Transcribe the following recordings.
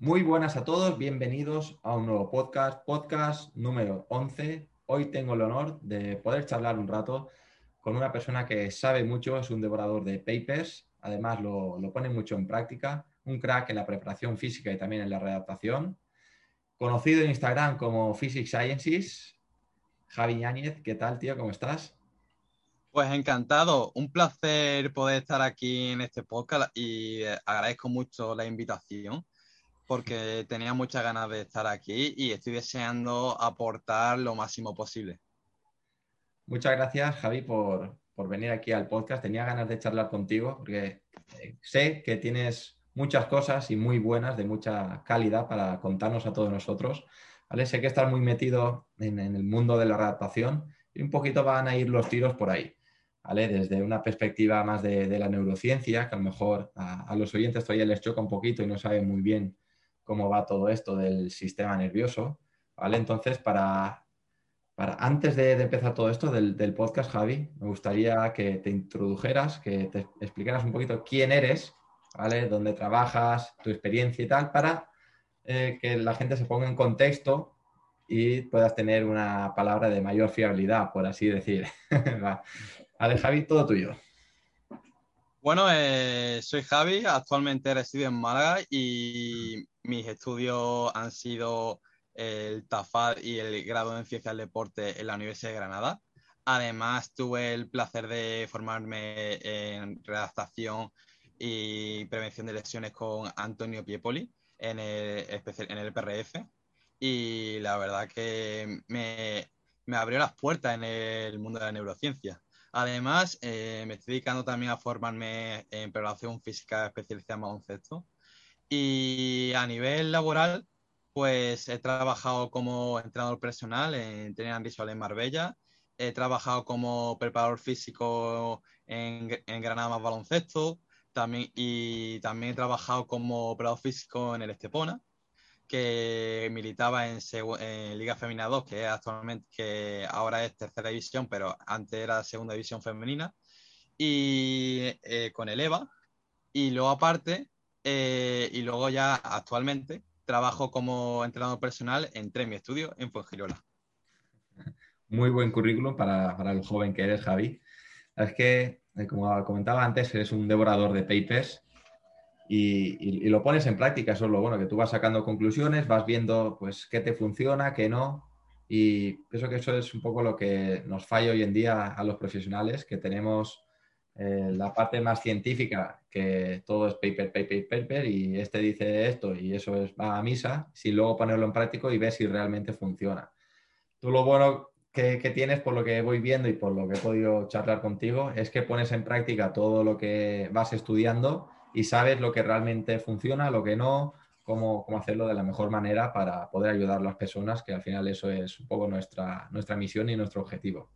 Muy buenas a todos, bienvenidos a un nuevo podcast, podcast número 11. Hoy tengo el honor de poder charlar un rato con una persona que sabe mucho, es un devorador de papers, además lo, pone mucho en práctica, un crack en la preparación física y también en la redactación, conocido en Instagram como Physics Sciences, Javi Ñáñez, ¿qué tal, tío? ¿Cómo estás? Pues encantado, un placer poder estar aquí en este podcast y eh, agradezco mucho la invitación porque tenía muchas ganas de estar aquí y estoy deseando aportar lo máximo posible. Muchas gracias, Javi, por, venir aquí al podcast. Tenía ganas de charlar contigo porque eh, sé que tienes muchas cosas y muy buenas, de mucha calidad para contarnos a todos nosotros. ¿vale? Sé que estás muy metido en, el mundo de la adaptación y un poquito van a ir los tiros por ahí. ¿vale? Desde una perspectiva más de, la neurociencia, que a lo mejor a, los oyentes todavía les choca un poquito y no saben muy bien cómo va todo esto del sistema nervioso, ¿vale? Entonces, para, para antes de, empezar todo esto del, podcast, Javi, me gustaría que te introdujeras, que te explicaras un poquito quién eres, ¿vale? Dónde trabajas, tu experiencia y tal, para eh, que la gente se ponga en contexto y puedas tener una palabra de mayor fiabilidad, por así decir. vale, Javi, todo tuyo. Bueno, eh, soy Javi, actualmente resido en Málaga y mis estudios han sido el TAFAD y el grado en Ciencias del Deporte en la Universidad de Granada. Además, tuve el placer de formarme en redactación y prevención de lesiones con Antonio Piepoli en el, en el PRF. Y la verdad que me, abrió las puertas en el mundo de la neurociencia. Además, eh, me estoy dedicando también a formarme en preparación física especializada en baloncesto. Y a nivel laboral, pues he trabajado como entrenador personal en Trinidad Visual en Marbella. He trabajado como preparador físico en, Granada más baloncesto. También, y también he trabajado como operador físico en el Estepona que militaba en, Liga Femenina 2, que actualmente, que ahora es tercera división, pero antes era segunda división femenina, y eh, con el EVA. Y luego aparte, eh, y luego ya actualmente trabajo como entrenador personal en mi Estudio en Fuengirola. Muy buen currículum para, para el joven que eres, Javi. Es que, eh, como comentaba antes, eres un devorador de papers y, lo pones en práctica. Eso es lo bueno, que tú vas sacando conclusiones, vas viendo pues qué te funciona, qué no. Y pienso que eso es un poco lo que nos falla hoy en día a los profesionales, que tenemos eh, la parte más científica, que todo es paper, paper, paper, y este dice esto y eso es, va a misa, sin luego ponerlo en práctico y ver si realmente funciona. Tú lo bueno que, que, tienes, por lo que voy viendo y por lo que he podido charlar contigo, es que pones en práctica todo lo que vas estudiando y sabes lo que realmente funciona, lo que no, cómo, cómo, hacerlo de la mejor manera para poder ayudar a las personas, que al final eso es un poco nuestra, nuestra misión y nuestro objetivo.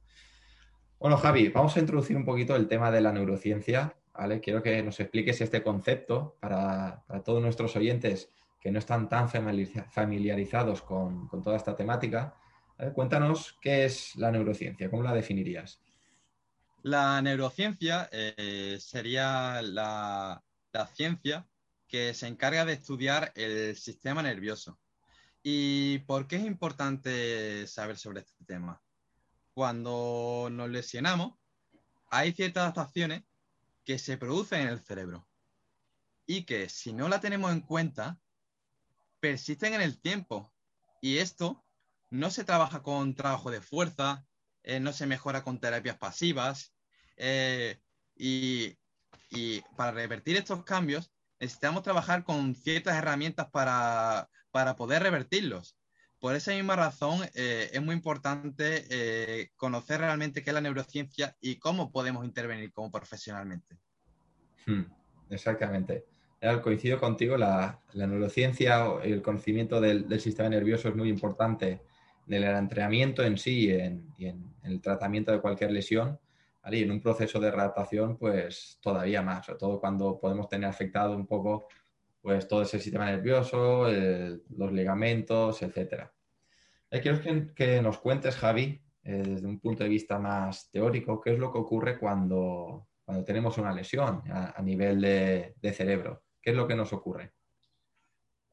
Bueno, Javi, vamos a introducir un poquito el tema de la neurociencia. Quiero que nos expliques este concepto para, todos nuestros oyentes que no están tan familiarizados con, con toda esta temática. Cuéntanos qué es la neurociencia, ¿cómo la definirías? La neurociencia eh, sería la, la ciencia que se encarga de estudiar el sistema nervioso. ¿Y por qué es importante saber sobre este tema? Cuando nos lesionamos, hay ciertas adaptaciones que se producen en el cerebro y que si no la tenemos en cuenta, persisten en el tiempo. Y esto no se trabaja con trabajo de fuerza, eh, no se mejora con terapias pasivas. Eh, y y para revertir estos cambios, necesitamos trabajar con ciertas herramientas para, poder revertirlos. Por esa misma razón, eh, es muy importante eh, conocer realmente qué es la neurociencia y cómo podemos intervenir como profesionalmente. Hmm, exactamente. coincido contigo, la, neurociencia y el conocimiento del, sistema nervioso es muy importante en el entrenamiento en sí y en, el tratamiento de cualquier lesión. Y en un proceso de adaptación, pues todavía más, sobre todo cuando podemos tener afectado un poco pues, todo ese sistema nervioso, los ligamentos, etc. Eh, quiero que, nos cuentes, Javi, eh, desde un punto de vista más teórico, qué es lo que ocurre cuando, cuando tenemos una lesión a, nivel de cerebro. ¿Qué es lo que nos ocurre?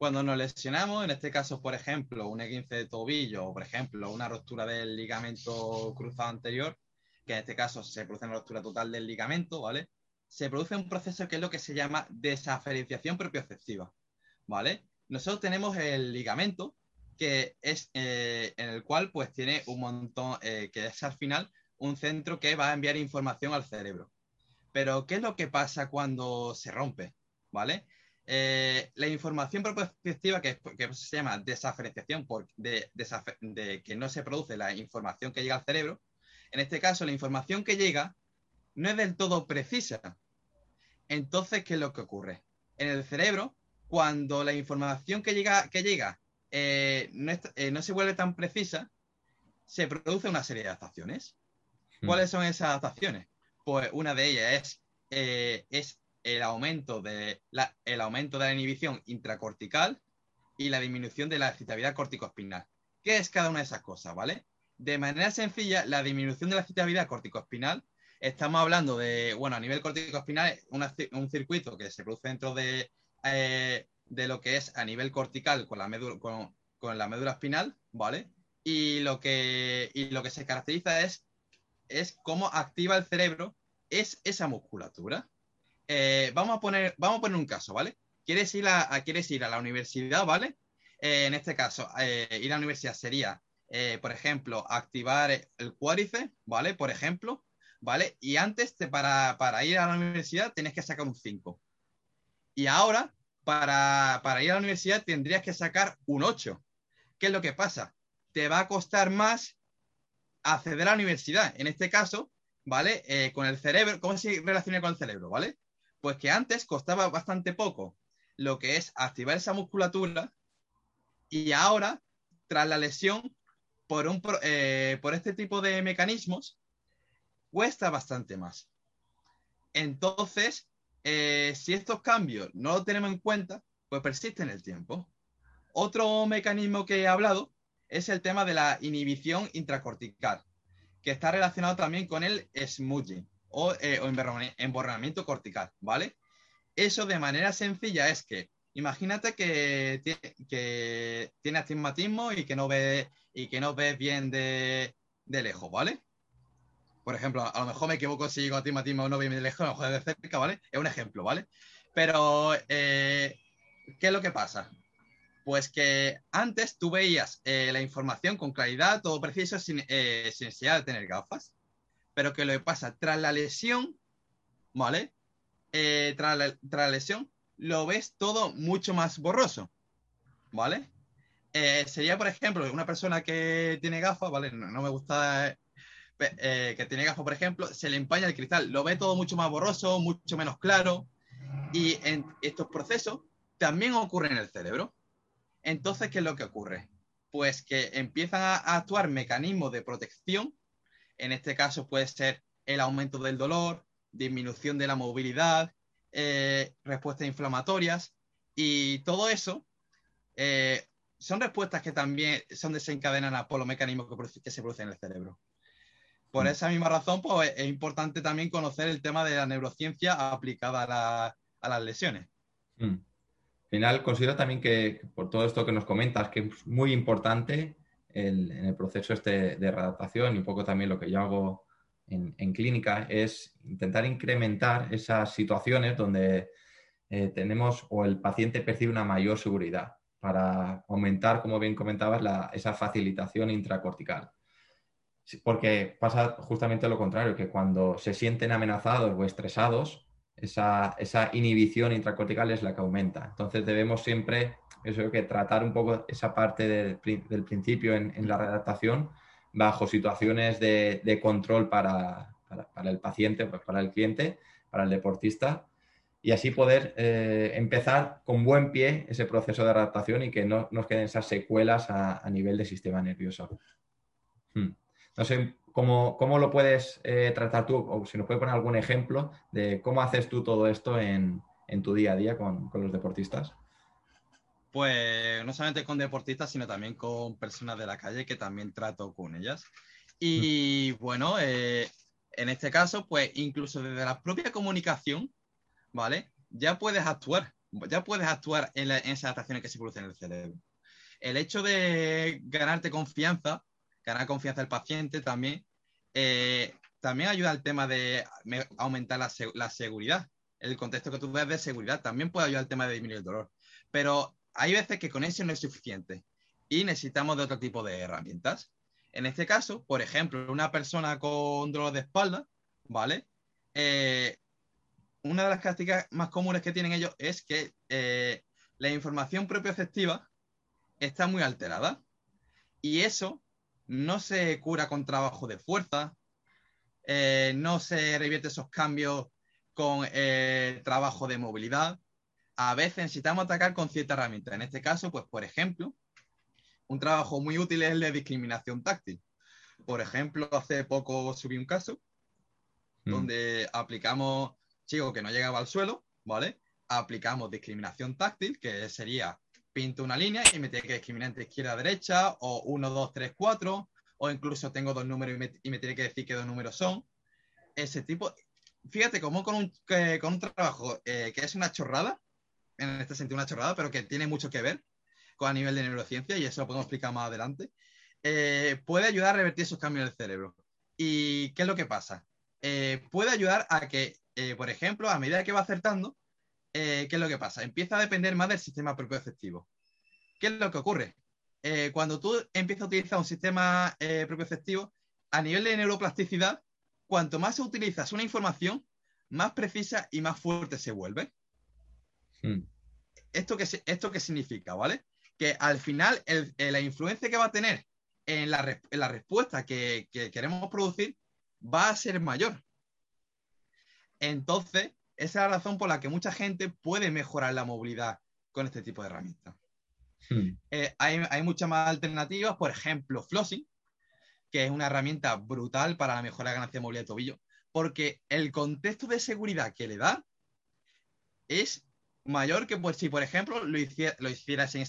Cuando nos lesionamos, en este caso, por ejemplo, un E15 de tobillo o, por ejemplo, una ruptura del ligamento cruzado anterior, que en este caso se produce una ruptura total del ligamento, ¿vale? Se produce un proceso que es lo que se llama desaferenciación propioceptiva, ¿vale? Nosotros tenemos el ligamento, que es eh, en el cual pues tiene un montón, eh, que es al final un centro que va a enviar información al cerebro. Pero, ¿qué es lo que pasa cuando se rompe? ¿vale? Eh, la información prospectiva, que, se llama desaferenciación, por, de, que no se produce la información que llega al cerebro, en este caso la información que llega no es del todo precisa. Entonces, ¿qué es lo que ocurre? En el cerebro, cuando la información que llega, que llega eh, eh, no, se vuelve tan precisa, se produce una serie de adaptaciones. Hmm. ¿Cuáles son esas adaptaciones? Pues una de ellas es, es el aumento de la, el aumento de la inhibición intracortical y la disminución de la excitabilidad corticoespinal. ¿Qué es cada una de esas cosas, vale? De manera sencilla, la disminución de la excitabilidad corticoespinal, estamos hablando de, bueno, a nivel corticoespinal, un circuito que se produce dentro de, eh, de lo que es a nivel cortical con la médula, con, la médula espinal, ¿vale? Y lo que, y lo que se caracteriza es, es cómo activa el cerebro es esa musculatura. Eh, vamos, a poner, vamos a poner un caso, ¿vale? Quieres ir a, quieres ir a la universidad, ¿vale? Eh, en este caso, ir a la universidad sería, por ejemplo, activar el cuádriceps, ¿vale? Por ejemplo, ¿vale? Y antes, para, ir a la universidad, tienes que sacar un 5. Y ahora, para, para ir a la universidad, tendrías que sacar un 8. ¿Qué es lo que pasa? Te va a costar más acceder a la universidad. En este caso, ¿vale? con el cerebro, ¿cómo se relaciona con el cerebro, ¿vale? Pues que antes costaba bastante poco lo que es activar esa musculatura y ahora, tras la lesión, por, un, eh, por este tipo de mecanismos, cuesta bastante más. Entonces, eh, si estos cambios no los tenemos en cuenta, pues persiste en el tiempo. Otro mecanismo que he hablado es el tema de la inhibición intracortical, que está relacionado también con el smudging o, eh, cortical, ¿vale? Eso de manera sencilla es que imagínate que, que tiene astigmatismo y que no ve y que no ves bien de, lejos, ¿vale? Por ejemplo, a lo mejor me equivoco si digo astigmatismo no ve bien de lejos, a lo de cerca, ¿vale? Es un ejemplo, ¿vale? Pero, eh, ¿qué es lo que pasa? Pues que antes tú veías eh, la información con claridad, todo preciso, sin, eh, sin necesidad de tener gafas pero que lo que pasa tras la lesión, ¿vale? Eh, tras, la, lesión, lo ves todo mucho más borroso, ¿vale? Sería, por ejemplo, una persona que tiene gafas, ¿vale? No, me gusta eh, que tiene gafas, por ejemplo, se le empaña el cristal, lo ve todo mucho más borroso, mucho menos claro, y en estos procesos también ocurren en el cerebro. Entonces, ¿qué es lo que ocurre? Pues que empiezan a actuar mecanismos de protección en este caso puede ser el aumento del dolor, disminución de la movilidad, eh, respuestas inflamatorias y todo eso eh, son respuestas que también son desencadenadas por los mecanismos que, se producen en el cerebro. Por mm. esa misma razón, pues, es importante también conocer el tema de la neurociencia aplicada a, las lesiones. Mm. Al final, considero también que por todo esto que nos comentas, que es muy importante en el proceso este de readaptación y un poco también lo que yo hago en, clínica es intentar incrementar esas situaciones donde eh, tenemos o el paciente percibe una mayor seguridad para aumentar, como bien comentabas, esa facilitación intracortical. Porque pasa justamente lo contrario, que cuando se sienten amenazados o estresados, esa, esa inhibición intracortical es la que aumenta. Entonces debemos siempre eso que tratar un poco esa parte del, principio en, la redactación bajo situaciones de, control para, el paciente, pues para el cliente, para el deportista y así poder eh, empezar con buen pie ese proceso de adaptación y que no nos queden esas secuelas a, nivel del sistema nervioso. Hmm. No sé cómo, lo puedes eh, tratar tú, o si nos puedes poner algún ejemplo de cómo haces tú todo esto en, tu día a día con, los deportistas. Pues no solamente con deportistas, sino también con personas de la calle que también trato con ellas. Y hmm. bueno, eh, en este caso, pues incluso desde la propia comunicación, ¿vale? Ya puedes actuar, ya puedes actuar en, esas adaptaciones que se producen en el cerebro. El hecho de ganarte confianza, ganar confianza del paciente también, eh, también ayuda al tema de aumentar la, seguridad. El contexto que tú ves de seguridad también puede ayudar al tema de disminuir el dolor. Pero hay veces que con eso no es suficiente y necesitamos de otro tipo de herramientas. En este caso, por ejemplo, una persona con dolor de espalda, ¿vale? Eh, una de las características más comunes que tienen ellos es que eh, la información propioceptiva está muy alterada y eso no se cura con trabajo de fuerza, eh, no se revierte esos cambios con eh, trabajo de movilidad. A veces necesitamos atacar con cierta herramienta. En este caso, pues por ejemplo, un trabajo muy útil es el de discriminación táctil. Por ejemplo, hace poco subí un caso mm. donde aplicamos chico que no llegaba al suelo, ¿vale? Aplicamos discriminación táctil, que sería pinto una línea y me tiene que discriminar entre izquierda y derecha, o 1, 2, 3, 4, o incluso tengo dos números y me, tiene que decir qué dos números son. Ese tipo, fíjate cómo con un, con un trabajo eh, que es una chorrada, en este sentido una chorrada, pero que tiene mucho que ver con a nivel de neurociencia, y eso lo podemos explicar más adelante, eh, puede ayudar a revertir esos cambios del cerebro. ¿Y qué es lo que pasa? Eh, puede ayudar a que por ejemplo, a medida que va acertando, eh, ¿qué es lo que pasa? Empieza a depender más del sistema propioceptivo. ¿Qué es lo que ocurre? Eh, cuando tú empiezas a utilizar un sistema propioceptivo, a nivel de neuroplasticidad, cuanto más utilizas una información, más precisa y más fuerte se vuelve. Hmm. ¿Esto, qué, ¿Esto qué significa? ¿Vale? Que al final la influencia que va a tener en la, respuesta que, queremos producir va a ser mayor. Entonces, esa es la razón por la que mucha gente puede mejorar la movilidad con este tipo de herramientas. Hmm. Eh, hay, muchas más alternativas, por ejemplo, flossing, que es una herramienta brutal para la mejora de ganancia de movilidad de tobillo, porque el contexto de seguridad que le da es mayor que pues, si, por ejemplo, lo, hiciera, sin,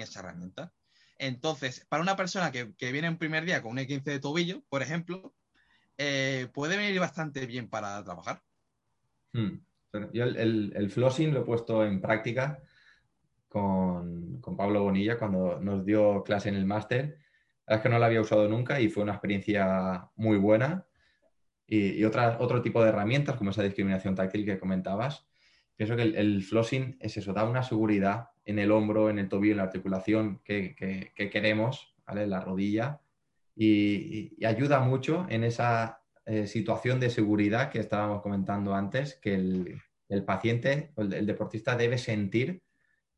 esa herramienta. Entonces, para una persona que, viene en primer día con un E15 de tobillo, por ejemplo, eh, puede venir bastante bien para trabajar. Hmm. Yo el, flossing lo he puesto en práctica con, Pablo Bonilla cuando nos dio clase en el máster. La es que no lo había usado nunca y fue una experiencia muy buena. Y, otro tipo de herramientas como esa discriminación táctil que comentabas. Pienso que el, flossing es eso, da una seguridad en el hombro, en el tobillo, en la articulación que, queremos, ¿vale? En la rodilla. y, ayuda mucho en esa eh, situación de seguridad que estábamos comentando antes, que el, paciente o el, deportista debe sentir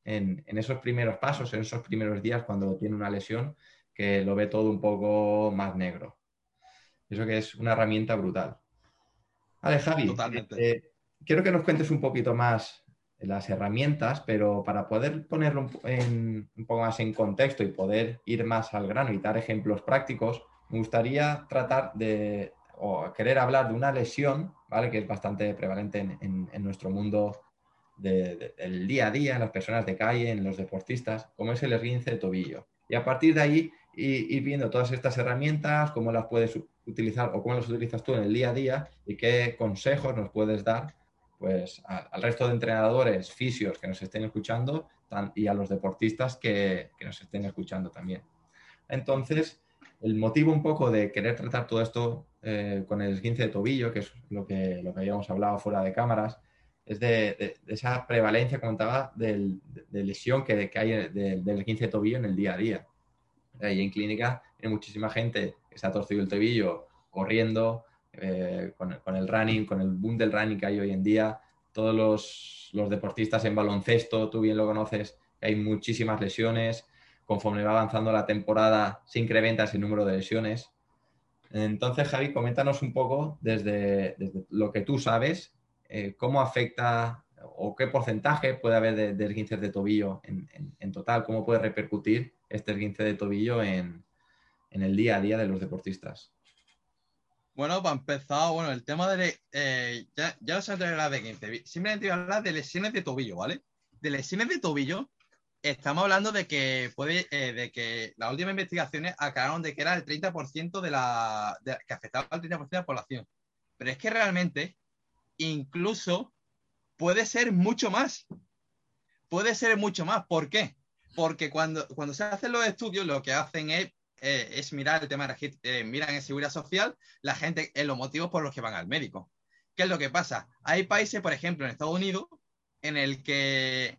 en, esos primeros pasos, en esos primeros días cuando tiene una lesión, que lo ve todo un poco más negro. Eso que es una herramienta brutal. Vale, Javi, Totalmente. Eh, quiero que nos cuentes un poquito más las herramientas, pero para poder ponerlo un poco más en contexto y poder ir más al grano y dar ejemplos prácticos, me gustaría tratar de, o querer hablar de una lesión, ¿vale? Que es bastante prevalente en, nuestro mundo del día a día, en las personas de calle, en los deportistas, como es el esguince de tobillo. Y a partir de ahí ir, viendo todas estas herramientas, cómo las puedes utilizar o cómo las utilizas tú en el día a día y qué consejos nos puedes dar pues al resto de entrenadores, fisios que nos estén escuchando y a los deportistas que, que nos estén escuchando también. Entonces, el motivo un poco de querer tratar todo esto eh, con el esguince de tobillo, que es lo que, lo que habíamos hablado fuera de cámaras, es de, esa prevalencia, comentaba, de, lesión que, hay del esguince de tobillo en el día a día. Y en clínica hay muchísima gente que se ha torcido el tobillo corriendo, eh, con, el running, con el boom del running que hay hoy en día. Todos los, los deportistas en baloncesto, tú bien lo conoces, hay muchísimas lesiones. Conforme va avanzando la temporada, se incrementa ese número de lesiones. Entonces, Javi, coméntanos un poco desde, lo que tú sabes, eh, cómo afecta o qué porcentaje puede haber de, de esguinces de tobillo en, total? ¿Cómo puede repercutir este esguince de tobillo en, el día a día de los deportistas? Bueno, para empezar, bueno, el tema de... Eh, ya, ya no se hablar de esguince, simplemente voy a hablar de lesiones de tobillo, ¿vale? De lesiones de tobillo, estamos hablando de que puede, eh, de que las últimas investigaciones aclararon de que era el 30% de la... que afectaba al 30% de la población. Pero es que realmente, incluso puede ser mucho más. Puede ser mucho más. ¿Por qué? Porque cuando, cuando se hacen los estudios, lo que hacen es, eh, mirar el tema de eh, miran en seguridad social la gente en los motivos por los que van al médico. ¿Qué es lo que pasa? Hay países, por ejemplo, en Estados Unidos, en el que,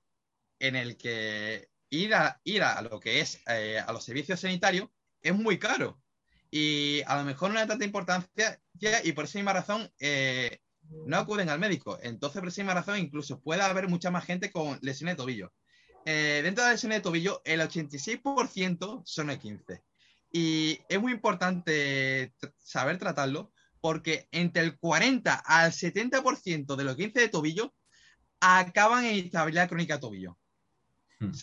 en el que ir a, ir a lo que es eh, a los servicios sanitarios es muy caro. Y a lo mejor no hay tanta importancia y por esa misma razón no acuden al médico. Entonces, por esa razón, incluso puede haber mucha más gente con lesiones de tobillo. Eh, dentro de las lesiones de tobillo, el 86% son el 15. Y es muy importante saber tratarlo porque entre el 40 al 70% de los 15 de tobillo acaban en instabilidad crónica de tobillo. Hmm.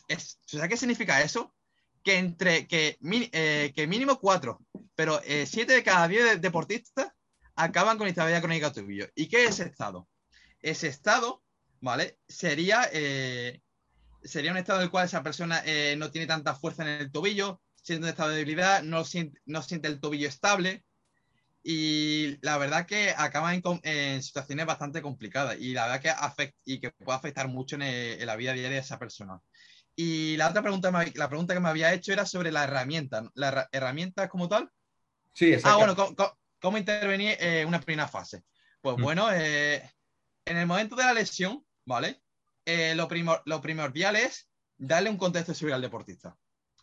¿Sabes qué significa eso? Que entre que, eh, que mínimo 4, pero 7 eh, de cada 10 deportistas acaban con estabilidad crónica de tobillo. ¿Y qué es ese estado? Ese estado, ¿vale? Sería, eh, sería un estado en el cual esa persona no tiene tanta fuerza en el tobillo, siente un estado de debilidad, no siente, no siente el tobillo estable. Y la verdad que acaban en, situaciones bastante complicadas y la verdad que afecta, y que puede afectar mucho en, la vida diaria de esa persona. Y la otra pregunta, la pregunta que me había hecho era sobre la herramienta. ¿La herramienta como tal? Sí, exacto. Ah, bueno, ¿Cómo intervenir en una primera fase? Pues mm. bueno, eh, en el momento de la lesión, ¿vale? Eh, lo, lo, primordial es darle un contexto de seguridad al deportista,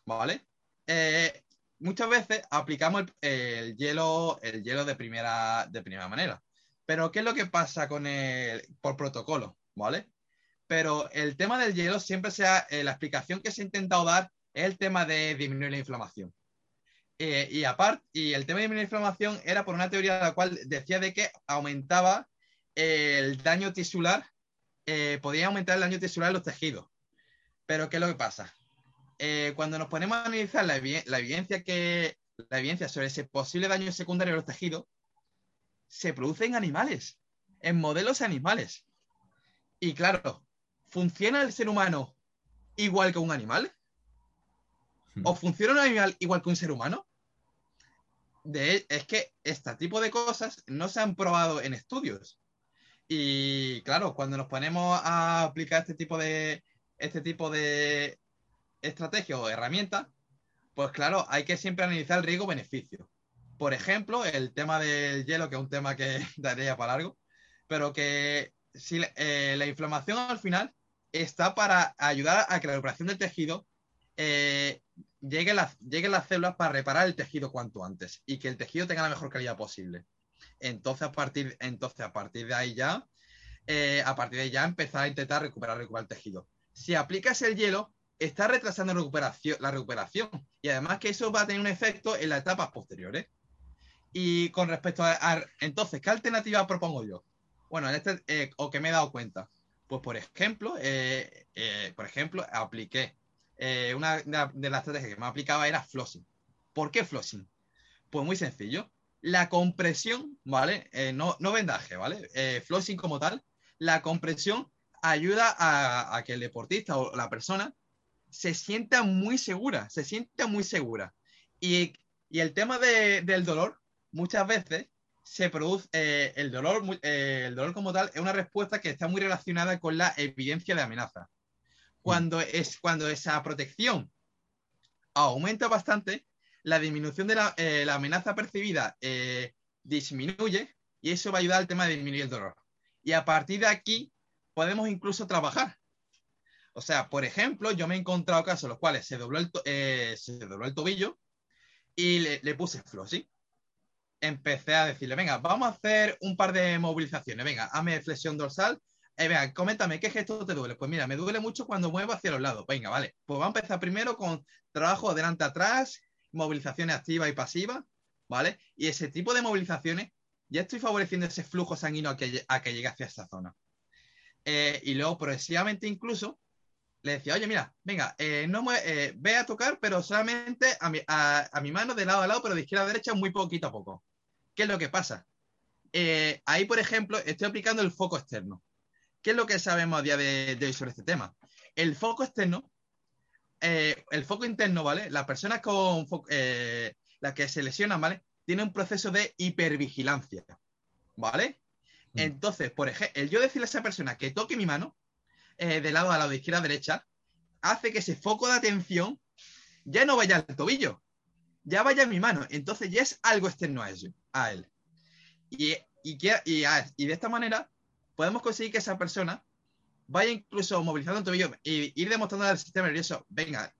¿vale? Eh, muchas veces aplicamos el, hielo, el hielo de primera, de primera manera. Pero, ¿qué es lo que pasa con el, por protocolo, ¿vale? Pero el tema del hielo siempre sea, la explicación que se ha intentado dar es el tema de disminuir la inflamación. Eh, y aparte, y el tema de la inflamación era por una teoría la cual decía de que aumentaba el daño tisular, eh, podía aumentar el daño tisular en los tejidos. Pero ¿qué es lo que pasa? Eh, cuando nos ponemos a analizar la, evidencia que, la evidencia sobre ese posible daño secundario en los tejidos, se produce en animales, en modelos animales. Y claro, ¿funciona el ser humano igual que un animal? ¿O hmm. funciona un animal igual que un ser humano? De, es que este tipo de cosas no se han probado en estudios. Y claro, cuando nos ponemos a aplicar este tipo de, este tipo de estrategias o herramientas, pues claro, hay que siempre analizar el riesgo-beneficio. Por ejemplo, el tema del hielo, que es un tema que daría para largo, pero que si eh, la inflamación al final está para ayudar a que la recuperación del tejido eh, lleguen las, las células para reparar el tejido cuanto antes y que el tejido tenga la mejor calidad posible. Entonces, a partir, entonces, a partir de ahí ya, eh, a partir de ya empezar a intentar recuperar, recuperar el tejido. Si aplicas el hielo, está retrasando la recuperación, y además que eso va a tener un efecto en las etapas posteriores. Y con respecto a, entonces, ¿qué alternativa propongo yo? Bueno, en este, eh, o que me he dado cuenta. Pues por ejemplo, por ejemplo, apliqué eh, una de las estrategias que más aplicaba era flossing. ¿Por qué flossing? Pues muy sencillo. La compresión, ¿vale? Eh, no, no, vendaje, ¿vale? Eh, flossing como tal, la compresión ayuda a, que el deportista o la persona se sienta muy segura, se sienta muy segura. Y, y el tema de, del dolor, muchas veces se produce el dolor, el dolor como tal es una respuesta que está muy relacionada con la evidencia de amenaza. Cuando, es, cuando esa protección aumenta bastante, la disminución de la, eh, amenaza percibida eh, disminuye y eso va a ayudar al tema de disminuir el dolor. Y a partir de aquí podemos incluso trabajar. O sea, por ejemplo, yo me he encontrado casos en los cuales se dobló el, eh, se dobló el tobillo y le, le puse flossy. Empecé a decirle, venga, vamos a hacer un par de movilizaciones. Venga, hazme flexión dorsal eh, venga, coméntame, ¿qué gesto te duele? Pues mira, me duele mucho cuando muevo hacia los lados. Venga, vale. Pues vamos a empezar primero con trabajo adelante-atrás, movilizaciones activas y pasivas, ¿vale? Y ese tipo de movilizaciones, ya estoy favoreciendo ese flujo sanguíneo a que, llegue hacia esa zona. y luego progresivamente incluso le decía, oye, mira, venga, no me, ve a tocar, pero solamente a mi, a mi, mano de lado a lado, pero de izquierda a derecha, muy poquito a poco. ¿Qué es lo que pasa? ahí, por ejemplo, estoy aplicando el foco externo. ¿Qué es lo que sabemos a día de, hoy sobre este tema? El foco externo, eh, el foco interno, ¿vale? Las personas con eh, las que se lesionan, ¿vale? Tienen un proceso de hipervigilancia, ¿vale? Mm. Entonces, por ejemplo, el yo decirle a esa persona que toque mi mano, eh, de lado a lado, de izquierda a derecha, hace que ese foco de atención ya no vaya al tobillo, ya vaya a mi mano. Entonces ya es algo externo a, él. Y, y, y de esta manera podemos conseguir que esa persona vaya incluso movilizando el tobillo y ir demostrando al sistema nervioso, venga,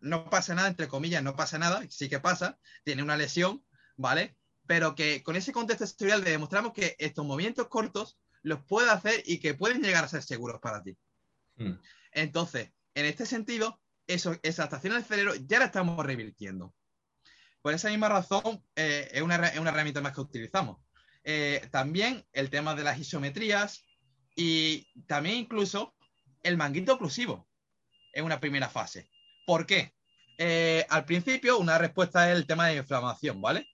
no pasa nada, entre comillas, no pasa nada, sí que pasa, tiene una lesión, ¿vale? Pero que con ese contexto estructural le demostramos que estos movimientos cortos los puede hacer y que pueden llegar a ser seguros para ti. Hmm. Entonces, en este sentido, eso, esa estación del cerebro ya la estamos revirtiendo. Por esa misma razón, eh, es, una, es una herramienta más que utilizamos. Eh, también el tema de las isometrías y también incluso el manguito oclusivo en una primera fase. ¿Por qué? Eh, al principio una respuesta es el tema de inflamación, ¿vale?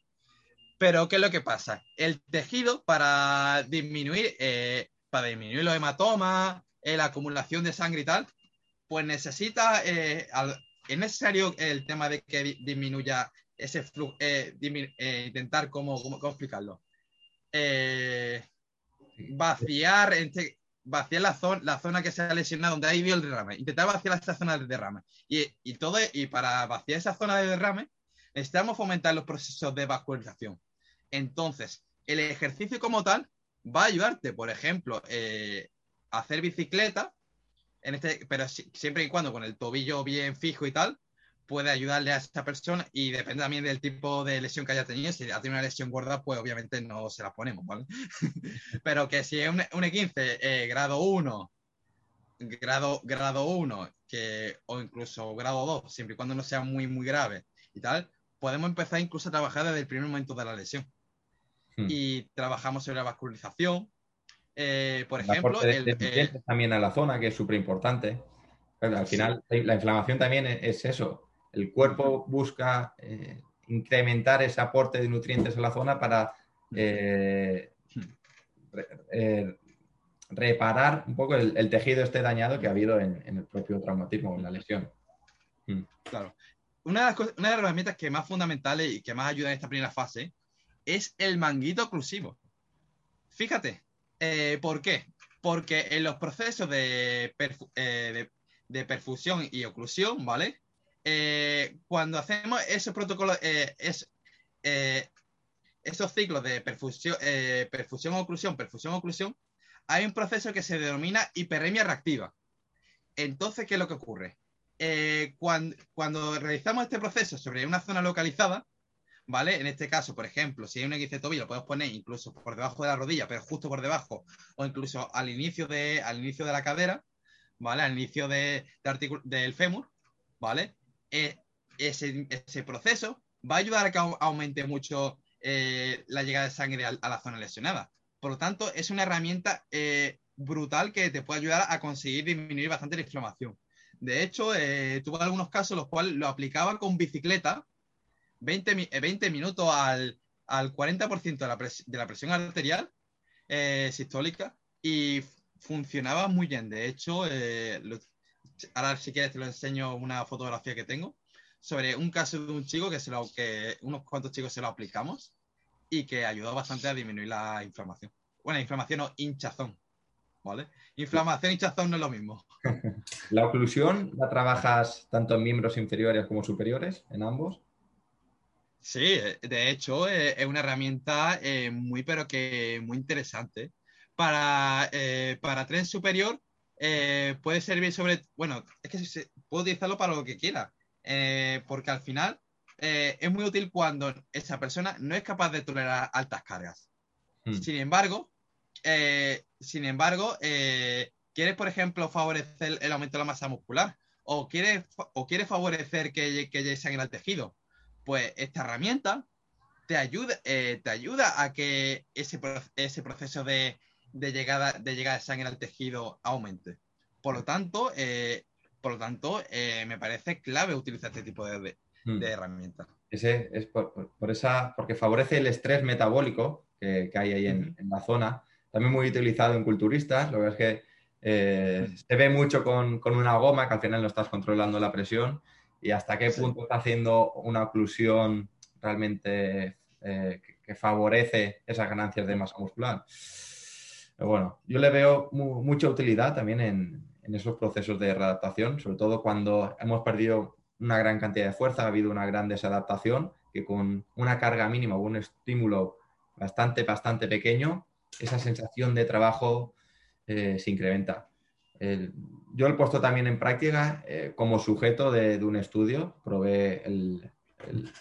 Pero ¿qué es lo que pasa? El tejido para disminuir, eh, para disminuir los hematomas, la acumulación de sangre y tal, pues necesita, es necesario el tema de que disminuya ese flujo, intentar cómo, cómo explicarlo eh, vaciar, vaciar la, zona, la zona que se ha lesionado, donde ahí vio el derrame. Intentar vaciar esa zona del derrame. Y, y, todo, y para vaciar esa zona de derrame, necesitamos fomentar los procesos de vascularización. Entonces, el ejercicio como tal va a ayudarte, por ejemplo, eh, a hacer bicicleta, en este, pero siempre y cuando con el tobillo bien fijo y tal, puede ayudarle a esta persona y depende también del tipo de lesión que haya tenido. Si ha tenido una lesión gorda, pues obviamente no se la ponemos, ¿vale? Pero que si es un, un E15 eh, grado 1, grado, grado 1, que, o incluso grado 2, siempre y cuando no sea muy, muy grave y tal, podemos empezar incluso a trabajar desde el primer momento de la lesión. Hmm. Y trabajamos sobre la vascularización. Eh, por ejemplo, el, eh, también a la zona, que es súper importante. al final, la inflamación también es eso, el cuerpo busca eh, incrementar ese aporte de nutrientes a la zona para eh, eh, reparar un poco el, tejido este dañado que ha habido en, el propio traumatismo, en la lesión. Mm. Claro. Una de, las herramientas que más fundamentales y que más ayuda en esta primera fase es el manguito oclusivo. Fíjate, ¿por qué? Porque en los procesos de, de perfusión y oclusión, ¿vale? Eh, cuando hacemos ese protocolo, eh, es, eh, esos ciclos de perfusión, perfusión oclusión, perfusión oclusión, hay un proceso que se denomina hiperemia reactiva. Entonces, ¿qué es lo que ocurre? Cuando, realizamos este proceso sobre una zona localizada, ¿vale? En este caso, por ejemplo, si hay un X de lo podemos poner incluso por debajo de la rodilla, pero justo por debajo, o incluso al inicio de, al inicio de la cadera, ¿vale? Al inicio de, del fémur, ¿vale? Eh, ese, proceso va a ayudar a que aumente mucho eh, la llegada de sangre a, la zona lesionada. Por lo tanto, es una herramienta eh, brutal que te puede ayudar a conseguir disminuir bastante la inflamación. De hecho, tuve algunos casos los cuales lo aplicaba con bicicleta 20, 20 minutos al, al 40% de la, de la, presión arterial sistólica y funcionaba muy bien. De hecho, ahora si quieres te lo enseño una fotografía que tengo sobre un caso de un chico que, se lo, que unos cuantos chicos se lo aplicamos y que ayudó bastante a disminuir la inflamación. Bueno, inflamación o hinchazón, ¿vale? Inflamación y hinchazón no es lo mismo. ¿La oclusión la trabajas tanto en miembros inferiores como superiores, en ambos? Sí, de hecho eh, es una herramienta eh, muy, pero que muy interesante. Para, eh, para tren superior eh, puede servir sobre, bueno, es que se, puede utilizarlo para lo que quiera, eh, porque al final eh, es muy útil cuando esa persona no es capaz de tolerar altas cargas. Hmm. Sin embargo, sin embargo, quieres, por ejemplo, favorecer el aumento de la masa muscular o quieres, o quiere favorecer que, que llegue sangre al tejido, pues esta herramienta te ayuda, te ayuda a que ese, ese proceso de de llegada de, llegada de sangre al tejido aumente. Por lo tanto, eh, por lo tanto me parece clave utilizar este tipo de, hmm. herramientas. Ese es por, esa, porque favorece el estrés metabólico que, hay ahí en, la zona. También muy utilizado en culturistas. Lo que es que eh, se ve mucho con, una goma que al final no estás controlando la presión y hasta qué punto está haciendo una oclusión realmente eh, que, favorece esas ganancias de masa muscular. Pero bueno, yo le veo mucha utilidad también en, en, esos procesos de readaptación, sobre todo cuando hemos perdido una gran cantidad de fuerza, ha habido una gran desadaptación, que con una carga mínima o un estímulo bastante, bastante pequeño, esa sensación de trabajo eh, se incrementa. Yo lo he puesto también en práctica eh, como sujeto de, un estudio, probé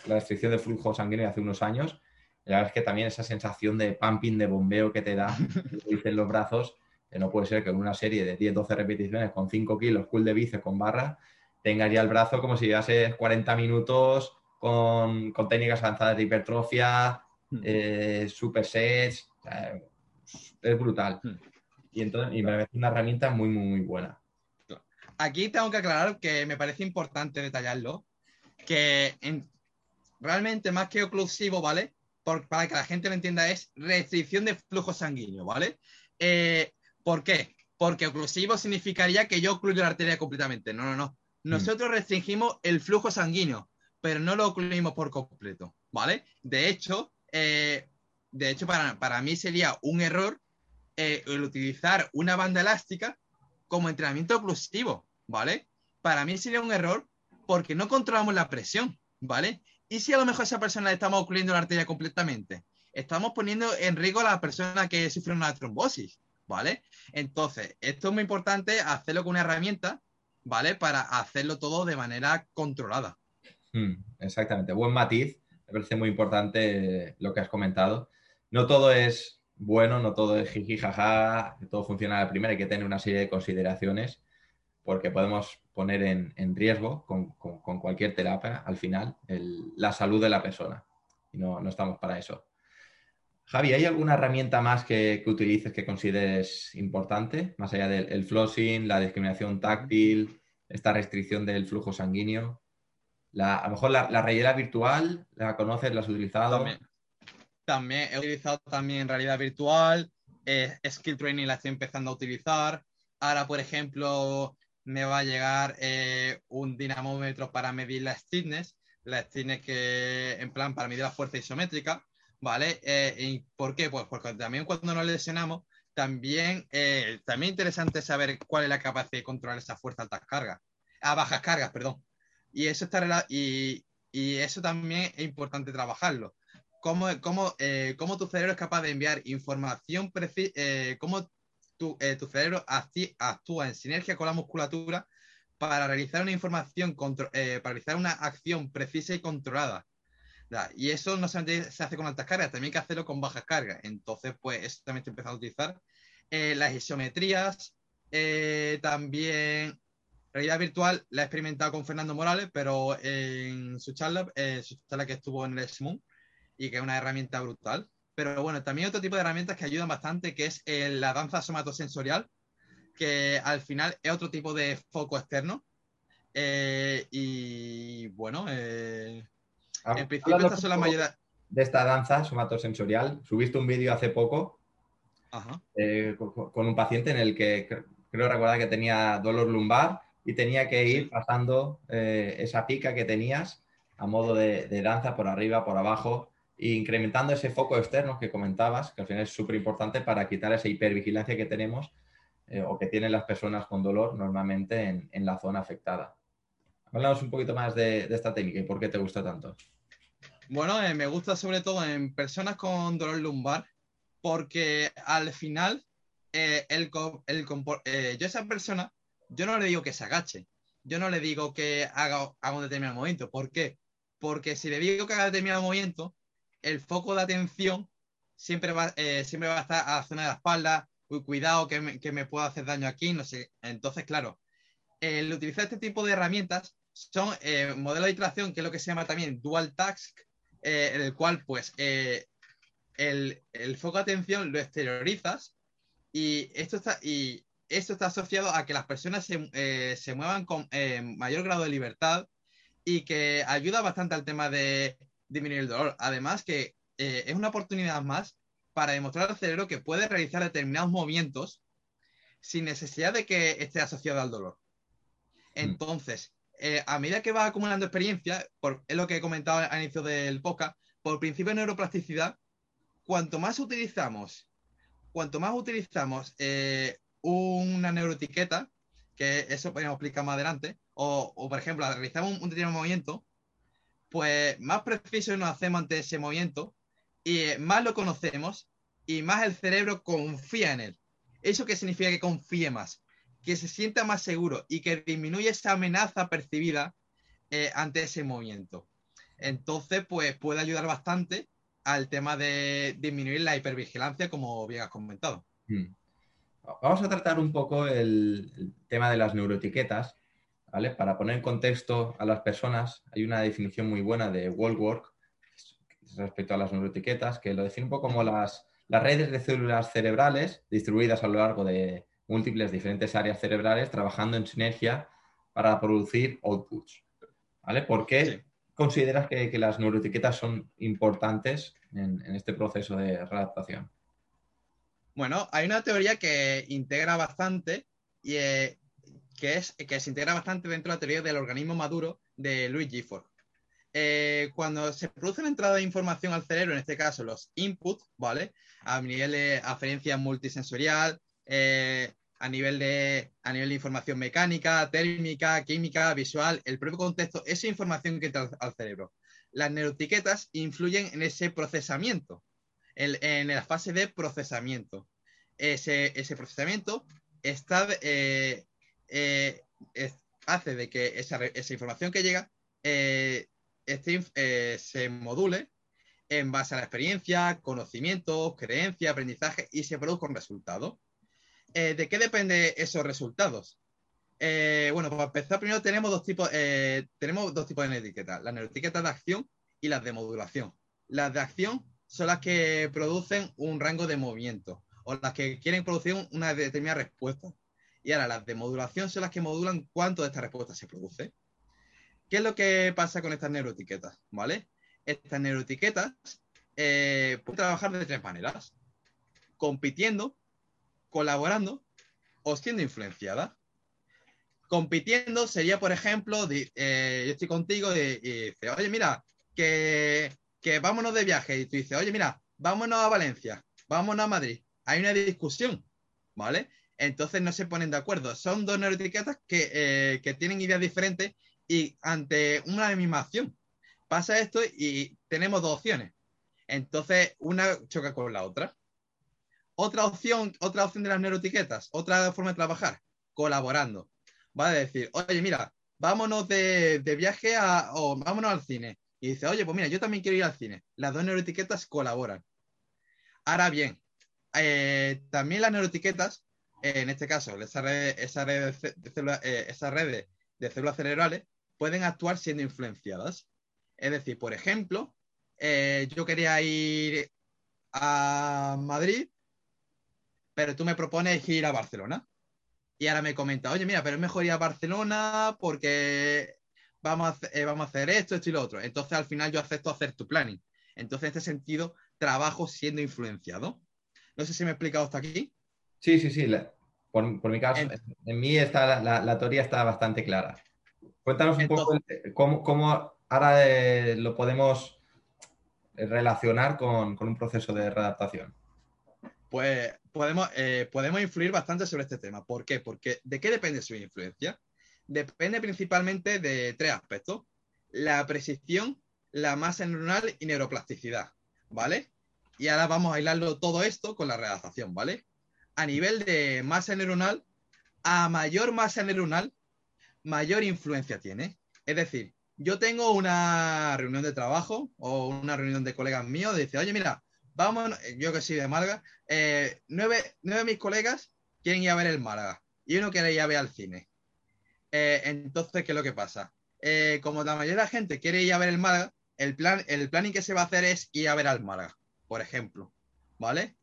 la restricción de flujo sanguíneo hace unos años. La verdad es que también esa sensación de pumping, de bombeo que te da, en los brazos, que no puede ser que en una serie de 10-12 repeticiones con 5 kilos, cool de bíceps con barra, tengas ya el brazo como si llevase 40 minutos con, técnicas avanzadas de hipertrofia, hmm. eh, super sets. es brutal. Hmm. Y, entonces, y me parece una herramienta muy, muy, muy buena. Aquí tengo que aclarar que me parece importante detallarlo, que realmente más que oclusivo, ¿vale? para que la gente lo entienda, es restricción de flujo sanguíneo, ¿vale? Eh, ¿Por qué? Porque oclusivo significaría que yo ocluyo la arteria completamente. No, no, no. Mm. Nosotros restringimos el flujo sanguíneo, pero no lo ocluimos por completo, ¿vale? De hecho, eh, de hecho para, para mí sería un error eh, el utilizar una banda elástica como entrenamiento oclusivo, ¿vale? Para mí sería un error porque no controlamos la presión, ¿vale? Y si a lo mejor esa persona le estamos ocurriendo la arteria completamente, estamos poniendo en riesgo a la persona que sufre una trombosis, ¿vale? Entonces, esto es muy importante hacerlo con una herramienta, ¿vale? Para hacerlo todo de manera controlada. Hmm, exactamente, buen matiz. Me parece muy importante lo que has comentado. No todo es bueno, no todo es jiji, jaja, todo funciona a la primera, hay que tener una serie de consideraciones porque podemos poner en, riesgo con, cualquier terapia al final la salud de la persona y no, estamos para eso. Javi, ¿hay alguna herramienta más que, utilices que consideres importante, más allá del flossing, la discriminación táctil, esta restricción del flujo sanguíneo? a lo mejor la, la virtual, ¿la conoces? ¿La has utilizado? También he utilizado también realidad virtual, eh, Skill Training la estoy empezando a utilizar. Ahora, por ejemplo, me va a llegar eh, un dinamómetro para medir la stiffness, la stiffness que, en plan, para medir la fuerza isométrica, ¿vale? Eh, ¿Y por qué? Pues porque también cuando nos lesionamos, también, también interesante saber cuál es la capacidad de controlar esa fuerza a altas cargas, a bajas cargas, perdón. Y eso, está, y, y eso también es importante trabajarlo cómo, cómo, eh, cómo, tu cerebro es capaz de enviar información eh, cómo tu, eh, tu cerebro actúa en sinergia con la musculatura para realizar una información, para realizar una acción precisa y controlada. Y eso no solamente se hace con altas cargas, también hay que hacerlo con bajas cargas. Entonces, pues eso también se empezado a utilizar. las isometrías, también realidad virtual la he experimentado con Fernando Morales, pero en su charla, su charla que estuvo en el SMUN, y que es una herramienta brutal. Pero bueno, también otro tipo de herramientas que ayudan bastante, que es eh, la danza somatosensorial, que al final es otro tipo de foco externo. Eh, y bueno, eh, en principio estas son la mayoría... De esta danza somatosensorial, subiste un vídeo hace poco con, un paciente en el que creo recordar que tenía dolor lumbar y tenía que ir pasando esa pica que tenías a modo de, de danza por arriba, por abajo incrementando ese foco externo que comentabas, que al final es súper importante para quitar esa hipervigilancia que tenemos eh, o que tienen las personas con dolor normalmente en, la zona afectada. Hablamos un poquito más de, esta técnica y por qué te gusta tanto. Bueno, eh, me gusta sobre todo en personas con dolor lumbar porque al final eh, el, el yo a esa persona, yo no le digo que se agache, yo no le digo que haga, haga un determinado movimiento. ¿Por qué? Porque si le digo que haga determinado movimiento, el foco de atención siempre va, eh, siempre va a estar a la zona de la espalda, cuidado que me, que me pueda hacer daño aquí, no sé. Entonces, claro, el utilizar este tipo de herramientas son eh, modelos de iteración, que es lo que se llama también dual task, eh, en el cual pues el, foco de atención lo exteriorizas Y esto está, y esto está asociado a que las personas se, eh, se muevan con eh, mayor grado de libertad y que ayuda bastante al tema de disminuir el dolor. Además que eh, es una oportunidad más para demostrar al cerebro que puede realizar determinados movimientos sin necesidad de que esté asociado al dolor. Mm. Entonces, eh, a medida que vas acumulando experiencia, por, es lo que he comentado al inicio del podcast, por principio de neuroplasticidad, cuanto más utilizamos, cuanto más utilizamos eh, una neuroetiqueta, que eso podemos explicar más adelante, o, por ejemplo, realizamos un, un determinado movimiento, pues más preciso nos hacemos ante ese movimiento y eh, más lo conocemos y más el cerebro confía en él. ¿Eso qué significa que confíe más? Que se sienta más seguro y que disminuye esa amenaza percibida eh, ante ese movimiento. Entonces, pues puede ayudar bastante al tema de disminuir la hipervigilancia, como bien has comentado. Hmm. Vamos a tratar un poco el, tema de las neuroetiquetas, ¿vale? Para poner en contexto a las personas, hay una definición muy buena de Work respecto a las neuroetiquetas, que lo define un poco como las, las redes de células cerebrales distribuidas a lo largo de múltiples diferentes áreas cerebrales trabajando en sinergia para producir outputs. ¿Vale? ¿Por qué consideras que, las neuroetiquetas son importantes en, este proceso de readaptación? Bueno, hay una teoría que integra bastante y eh, que, es, que se integra bastante dentro de la teoría del organismo maduro de Louis Gifford. Eh, cuando se produce una entrada de información al cerebro, en este caso los inputs, ¿vale? A nivel de aferencia multisensorial, eh, a, nivel de, a nivel de información mecánica, térmica, química, visual, el propio contexto, esa información que entra al cerebro. Las neuroetiquetas influyen en ese procesamiento, en, la fase de procesamiento. Ese, procesamiento está, eh, hace de que esa, información que llega este, eh, se module en base a la experiencia, conocimientos, creencia, aprendizaje y se produzca un resultado. Eh, ¿De qué dependen esos resultados? Eh, bueno, para empezar, primero tenemos dos tipos, tenemos dos tipos de etiquetas, las neuroetiquetas de acción y las de modulación. Las de acción son las que producen un rango de movimiento o las que quieren producir una determinada respuesta. Y ahora las de modulación son las que modulan cuánto de esta respuesta se produce. ¿Qué es lo que pasa con estas neuroetiquetas? ¿Vale? Estas neuroetiquetas eh, pueden trabajar de tres maneras. Compitiendo, colaborando o siendo influenciadas. Compitiendo sería, por ejemplo, eh, yo estoy contigo y, dices, oye, mira, que, vámonos de viaje. Y tú dices, oye, mira, vámonos a Valencia, vámonos a Madrid. Hay una discusión, ¿vale? Entonces no se ponen de acuerdo. Son dos neuroetiquetas que, eh, que tienen ideas diferentes y ante una misma acción pasa esto y tenemos dos opciones. Entonces, una choca con la otra. Otra opción, otra opción de las neuroetiquetas, otra forma de trabajar, colaborando. Va a decir, oye, mira, vámonos de, viaje a, o vámonos al cine. Y dice, oye, pues mira, yo también quiero ir al cine. Las dos neuroetiquetas colaboran. Ahora bien, eh, también las neuroetiquetas, en este caso, esa red, esa red de, eh, esa de células cerebrales, pueden actuar siendo influenciadas. Es decir, por ejemplo, eh, yo quería ir a Madrid, pero tú me propones ir a Barcelona. Y ahora me comenta, oye, mira, pero es mejor ir a Barcelona porque vamos a, eh, vamos a hacer esto, esto y lo otro. Entonces, al final, yo acepto hacer tu planning. Entonces, en este sentido, trabajo siendo influenciado. No sé si me he explicado hasta aquí. Sí, sí, sí. por, mi caso, en, mí está, la, teoría está bastante clara. Cuéntanos un poco cómo, ahora eh, lo podemos relacionar con, un proceso de readaptación. Pues podemos, eh, podemos influir bastante sobre este tema. ¿Por qué? Porque ¿de qué depende su influencia? Depende principalmente de tres aspectos. La precisión, la masa neuronal y neuroplasticidad, ¿vale? Y ahora vamos a hilarlo todo esto con la readaptación, ¿vale? A nivel de masa neuronal, a mayor masa neuronal, mayor influencia tiene. Es decir, yo tengo una reunión de trabajo o una reunión de colegas míos, dice, oye, mira, vamos, yo que soy de Málaga, eh, nueve, de mis colegas quieren ir a ver el Málaga y uno quiere ir a ver al cine. Eh, entonces, ¿qué es lo que pasa? Eh, como la mayoría de la gente quiere ir a ver el Málaga, el, plan, el planning que se va a hacer es ir a ver al Málaga, por ejemplo, ¿vale?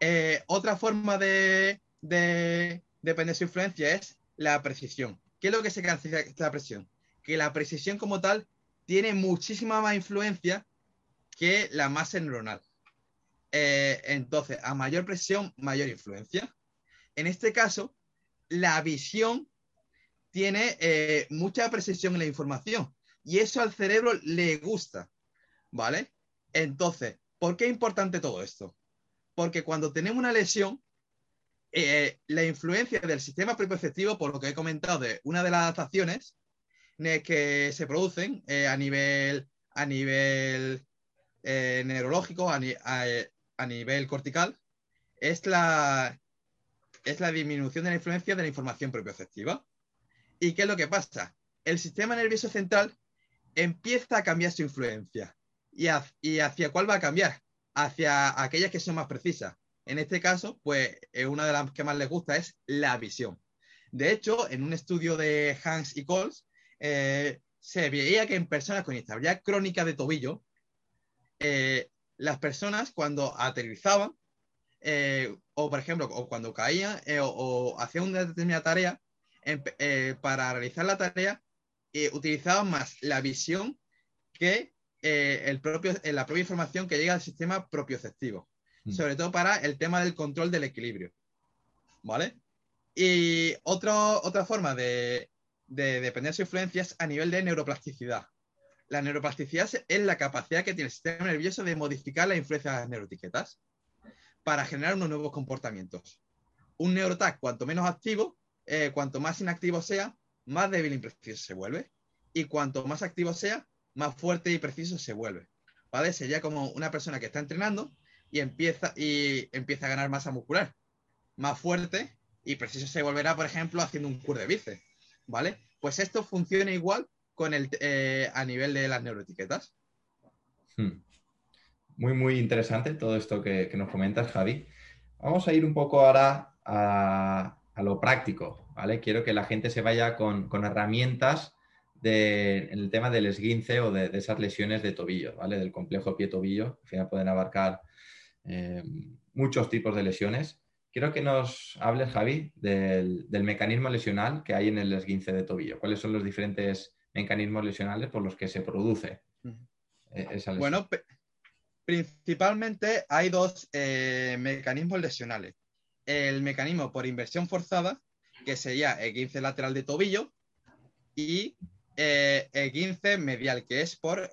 Eh, otra forma de, de depender de su influencia es la precisión. ¿Qué es lo que se caracteriza la precisión? Que la precisión como tal tiene muchísima más influencia que la masa neuronal. Eh, entonces, a mayor presión, mayor influencia. En este caso, la visión tiene eh, mucha precisión en la información y eso al cerebro le gusta, ¿vale? Entonces, ¿por qué es importante todo esto? Porque cuando tenemos una lesión, eh, la influencia del sistema propioceptivo, por lo que he comentado de una de las adaptaciones que se producen a nivel, a nivel neurológico, a, a nivel cortical es la, es la disminución de la influencia de la información propioceptiva. ¿Y qué es lo que pasa? El sistema nervioso central empieza a cambiar su influencia. ¿Y, hacia cuál va a cambiar? Hacia aquellas que son más precisas. En este caso, pues una de las que más les gusta es la visión. De hecho, en un estudio de Hans y Coles, eh, se veía que en personas con inestabilidad crónica de tobillo, eh, las personas cuando aterrizaban, eh, o por ejemplo, o cuando caían eh, o, hacían una determinada tarea, para realizar la tarea, utilizaban más la visión que el propio, la propia información que llega al sistema propioceptivo, mm. sobre todo para el tema del control del equilibrio. ¿Vale? Y otra forma de, de depender de su influencia es a nivel de neuroplasticidad. La neuroplasticidad es la capacidad que tiene el sistema nervioso de modificar la influencia de las neuroetiquetas para generar unos nuevos comportamientos. Un neurotag, cuanto menos activo, eh, cuanto más inactivo sea, más débil y preciso se vuelve. Y cuanto más activo sea, más fuerte y preciso se vuelve. ¿Vale? Sería como una persona que está entrenando y empieza, y empieza a ganar masa muscular. Más fuerte y preciso se volverá, por ejemplo, haciendo un cur de bíceps. ¿Vale? Pues esto funciona igual con el, eh, a nivel de las neuroetiquetas. Hmm. Muy, muy interesante todo esto que, nos comentas, Javi. Vamos a ir un poco ahora a, lo práctico, ¿vale? Quiero que la gente se vaya con, herramientas en el tema del esguince o de, esas lesiones de tobillo, ¿vale? Del complejo pie-tobillo. Al final pueden abarcar eh, muchos tipos de lesiones. Quiero que nos hables, Javi, del, del, mecanismo lesional que hay en el esguince de tobillo. ¿Cuáles son los diferentes mecanismos lesionales por los que se produce eh, esa lesión. Bueno, principalmente hay dos eh, mecanismos lesionales. El mecanismo por inversión forzada, que sería el 15 lateral de tobillo, y eh, el 15 medial, que es por,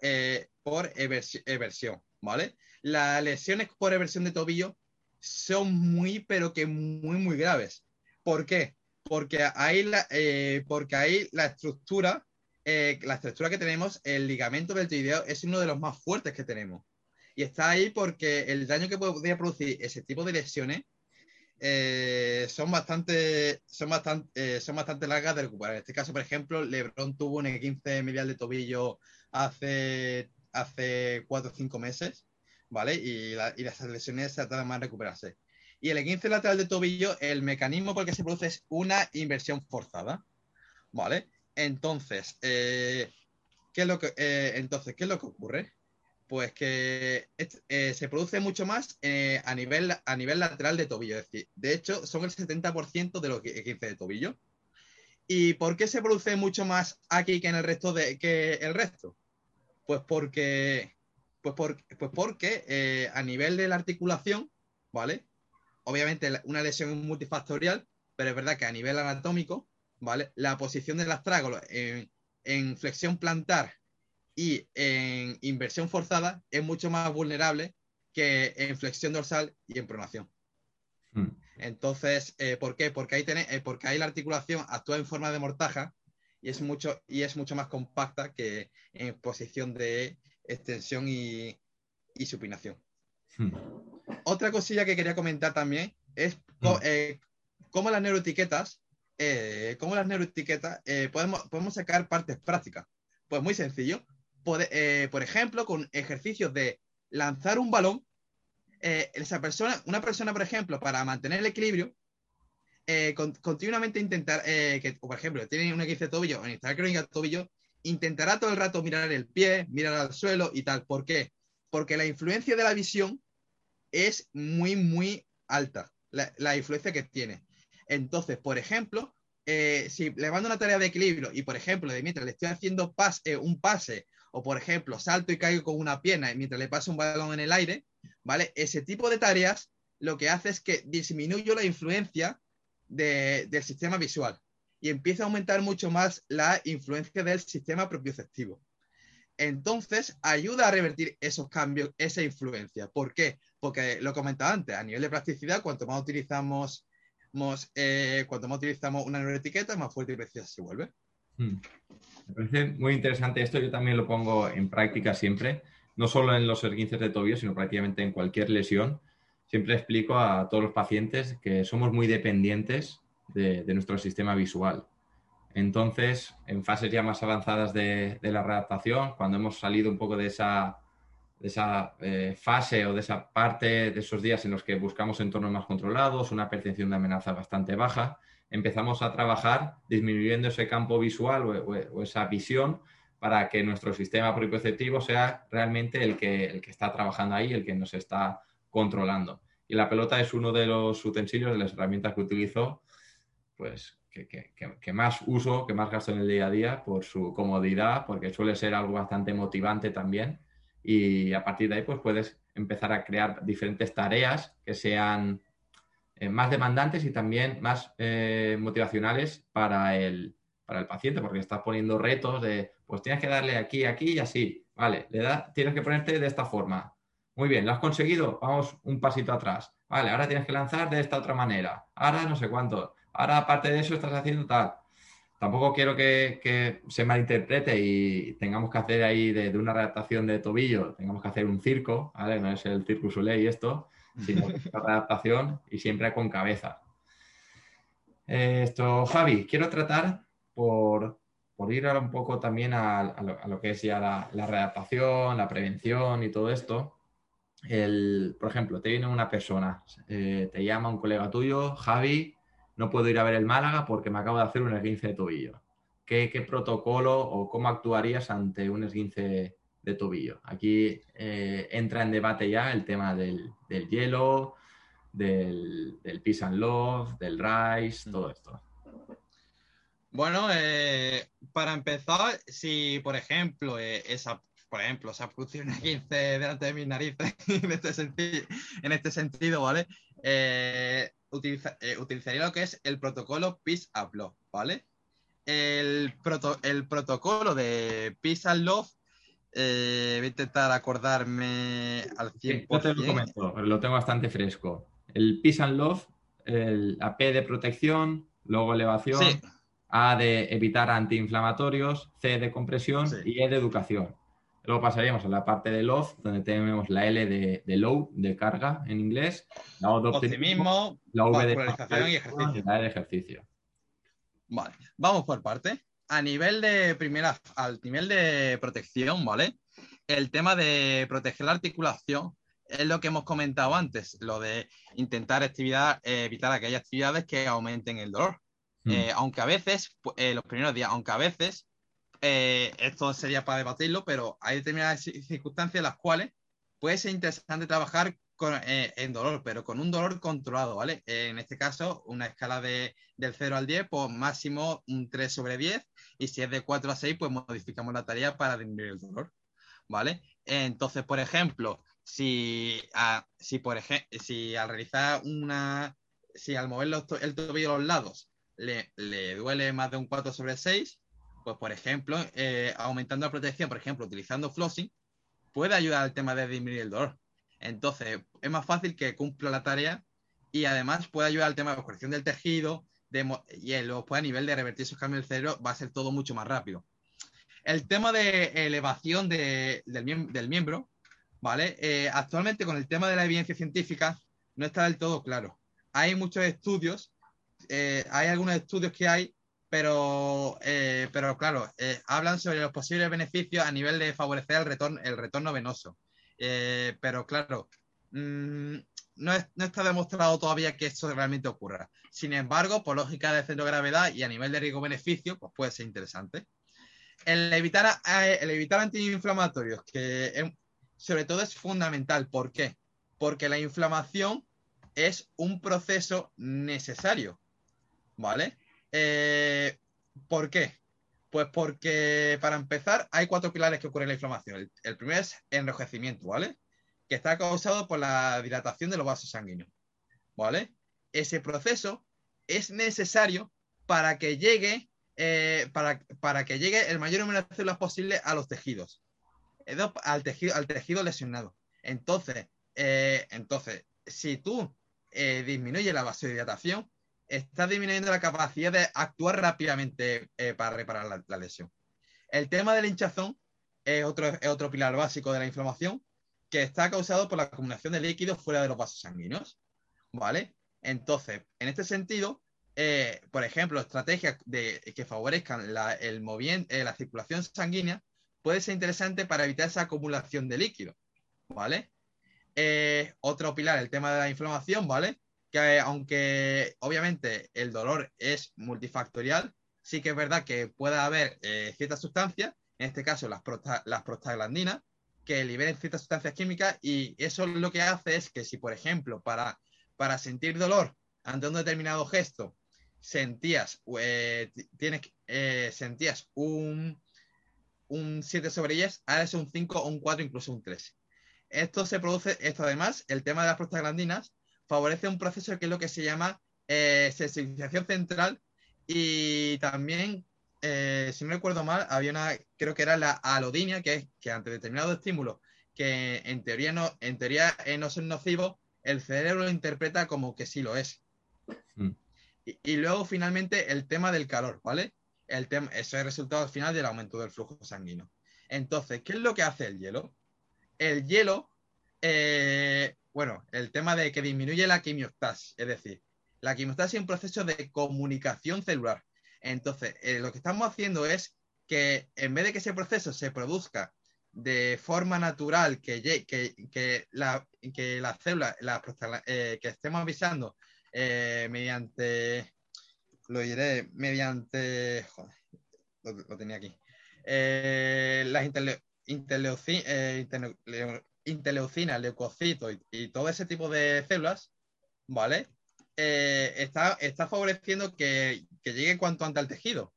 por eversión, ¿vale? Las lesiones por eversión de tobillo son muy, pero que muy, muy graves. ¿Por qué? Porque ahí la, porque ahí la estructura eh, la estructura que tenemos, el ligamento deltoideo es uno de los más fuertes que tenemos. Y está ahí porque el daño que podría producir ese tipo de lesiones eh, son, bastante, son, bastante, eh, son bastante largas de recuperar. En este caso, por ejemplo, Lebron tuvo un 15 medial de tobillo hace, hace 4 o 5 meses, ¿vale? Y, las lesiones se tratan más de recuperarse. Y el 15 lateral de tobillo, el mecanismo por el que se produce es una inversión forzada, ¿vale? Entonces, eh, ¿qué es lo que, entonces, ¿qué es lo que ocurre? Pues que eh, se produce mucho más a, nivel, a nivel lateral de tobillo. Es decir, de hecho, son el 70% de los 15 de tobillo. ¿Y por qué se produce mucho más aquí que en el resto de que el resto? Pues porque, pues, pues porque a nivel de la articulación, ¿vale? Obviamente una lesión es multifactorial, pero es verdad que a nivel anatómico ¿vale? La posición del astrágalo en, flexión plantar y en inversión forzada es mucho más vulnerable que en flexión dorsal y en pronación. Hmm. Entonces, eh, ¿por qué? Porque ahí, eh, porque ahí la articulación actúa en forma de mortaja y es mucho, y es mucho más compacta que en posición de extensión y, supinación. Hmm. Otra cosilla que quería comentar también es hmm. eh, cómo las neuroetiquetas como las neuroetiquetas, podemos, podemos sacar partes prácticas. Pues muy sencillo. Eh, por ejemplo, con ejercicios de lanzar un balón, esa persona, una persona, por ejemplo, para mantener el equilibrio, continuamente intentar, que, por ejemplo, tiene un X de tobillo o en crónica tobillo, intentará todo el rato mirar el pie, mirar al suelo y tal. ¿Por qué? Porque la influencia de la visión es muy, muy alta, la, influencia que tiene. Entonces, por ejemplo, eh, si le mando una tarea de equilibrio y, por ejemplo, de mientras le estoy haciendo eh, un pase o, por ejemplo, salto y caigo con una pierna y mientras le paso un balón en el aire, ¿vale? Ese tipo de tareas lo que hace es que disminuyo la influencia del sistema visual y empieza a aumentar mucho más la influencia del sistema propioceptivo. Entonces, ayuda a revertir esos cambios, esa influencia. ¿Por qué? Porque lo comentaba antes, a nivel de plasticidad, cuanto más utilizamos, eh, cuanto más utilizamos una neuroetiqueta, más fuerte y precisa se vuelve. Hmm. Me parece muy interesante esto, yo también lo pongo en práctica siempre, no solo en los esguinces de tobillo, sino prácticamente en cualquier lesión. Siempre explico a todos los pacientes que somos muy dependientes de nuestro sistema visual. Entonces, en fases ya más avanzadas de, la readaptación, cuando hemos salido un poco de esa, eh, fase o de esa parte de esos días en los que buscamos entornos más controlados, una percepción de amenaza bastante baja, empezamos a trabajar disminuyendo ese campo visual o, esa visión para que nuestro sistema propioceptivo sea realmente el que, el que está trabajando ahí, el que nos está controlando. Y la pelota es uno de los utensilios, de las herramientas que utilizo, pues que, más uso, que más gasto en el día a día por su comodidad, porque suele ser algo bastante motivante también. Y a partir de ahí, pues puedes empezar a crear diferentes tareas que sean eh, más demandantes y también más eh, motivacionales para el, para el paciente, porque estás poniendo retos de, pues tienes que darle aquí, aquí y así. Vale, le da, tienes que ponerte de esta forma. Muy bien, ¿lo has conseguido? Vamos un pasito atrás. Vale, ahora tienes que lanzar de esta otra manera. Ahora no sé cuánto ahora aparte de eso estás haciendo tal. Tampoco quiero que, se malinterprete y tengamos que hacer ahí de, una redactación de tobillo, tengamos que hacer un circo, ¿vale? No es el Circus y esto, una adaptación y siempre con cabeza. esto, Javi, quiero tratar por, ir ahora un poco también a, lo, que es ya la, la, readaptación, la prevención y todo esto. El, por ejemplo, te viene una persona, eh, te llama un colega tuyo, Javi, no puedo ir a ver el Málaga porque me acabo de hacer un esguince de tobillo. ¿Qué, protocolo o cómo actuarías ante un esguince de tobillo? Aquí eh, entra en debate ya el tema del, hielo, del, del peace and love, del rice, mm. todo esto. Bueno, eh, para empezar, si por ejemplo eh, esa por ejemplo, se ha producido un esguince delante de mis narices en este sentido, en este sentido ¿vale? Eh, utilizaría lo que es el protocolo Peace and Love, ¿vale? El, el protocolo de Peace and Love, eh, voy a intentar acordarme al 100%. lo, lo tengo bastante fresco. El Peace and Love, el, la P de protección, luego elevación, A de evitar antiinflamatorios, C de compresión y E de educación. Luego pasaríamos a la parte de love, donde tenemos la L de, low, de carga en inglés, la O de optimismo, la V de y ejercicio. La E de ejercicio. Vale, vamos por parte. A nivel de primera, al nivel de protección, ¿vale? El tema de proteger la articulación es lo que hemos comentado antes, lo de intentar actividad, eh, evitar aquellas actividades que aumenten el dolor. Hmm. Eh, aunque a veces, eh, los primeros días, aunque a veces eh, esto sería para debatirlo, pero hay determinadas circunstancias en las cuales puede ser interesante trabajar eh, en dolor, pero con un dolor controlado, ¿vale? en este caso, una escala de, del 0 al 10, pues máximo un 3 sobre 10, y si es de 4 a 6, pues modificamos la tarea para disminuir el dolor, ¿vale? Entonces, por ejemplo, si, si, por si al realizar una, si al mover el tobillo a los lados le, le duele más de un 4 sobre 6, pues por ejemplo, eh, aumentando la protección, por ejemplo, utilizando flossing, puede ayudar al tema de disminuir el dolor. Entonces, es más fácil que cumpla la tarea y además puede ayudar al tema de corrección del tejido y luego pues, a nivel de revertir esos cambios del cerebro va a ser todo mucho más rápido. El tema de elevación del, miembro, ¿vale? Eh, actualmente con el tema de la evidencia científica no está del todo claro. Hay muchos estudios, eh, hay algunos estudios que hay pero, eh, pero claro, hablan sobre los posibles beneficios a nivel de favorecer el retorno venoso. Eh, pero claro, mm, no, está demostrado todavía que eso realmente ocurra. Sin embargo, por lógica de centro de gravedad y a nivel de riesgo-beneficio, pues puede ser interesante. El evitar, el evitar antiinflamatorios, que sobre todo es fundamental. ¿Por qué? Porque la inflamación es un proceso necesario, ¿vale? Eh, ¿Por qué? Pues porque para empezar hay cuatro pilares que ocurren en la inflamación. El, primero es enrojecimiento, ¿vale? Que está causado por la dilatación de los vasos sanguíneos, ¿vale? Ese proceso es necesario para que llegue, eh, para, para, que llegue el mayor número de células posible a los tejidos, al tejido, al tejido lesionado. Entonces, eh, entonces, si tú eh, disminuyes la vasodilatación, está disminuyendo la capacidad de actuar rápidamente eh, para reparar la, lesión. El tema del hinchazón es otro, otro pilar básico de la inflamación que está causado por la acumulación de líquidos fuera de los vasos sanguíneos. ¿Vale? Entonces, en este sentido, eh, por ejemplo, estrategias que favorezcan la, eh, la circulación sanguínea puede ser interesante para evitar esa acumulación de líquido. ¿Vale? otro pilar, el tema de la inflamación, ¿vale? Que aunque obviamente el dolor es multifactorial, sí que es verdad que puede haber eh, ciertas sustancias, en este caso las, prostaglandinas, que liberen ciertas sustancias químicas y eso lo que hace es que si, por ejemplo, para, para sentir dolor ante un determinado gesto, sentías, eh, tienes, eh, sentías un, un 7 sobre 10, ahora es un 5, un 4, incluso un 3. Esto se produce, esto además, el tema de las prostaglandinas favorece un proceso que es lo que se llama eh, sensibilización central y también, eh, si no recuerdo mal, había una, creo que era la alodinia, que es que ante determinado estímulo que en teoría no, en teoría eh, no son nocivos, el cerebro lo interpreta como que sí lo es. Mm. Y, luego finalmente el tema del calor, ¿vale? El tema, eso es el resultado al final del aumento del flujo sanguíneo. Entonces, ¿qué es lo que hace el hielo? El hielo bueno, el tema de que disminuye la quimiostasis, es decir, la quimiostasis es un proceso de comunicación celular. Entonces, eh, lo que estamos haciendo es que en vez de que ese proceso se produzca de forma natural, que, que, la, que las células eh, que estemos avisando eh, mediante, lo diré, mediante, joder, lo, tenía aquí, las interleucinas, interleucina, leucocitos y, todo ese tipo de células, ¿vale? Eh, está, está favoreciendo que, llegue cuanto antes al tejido.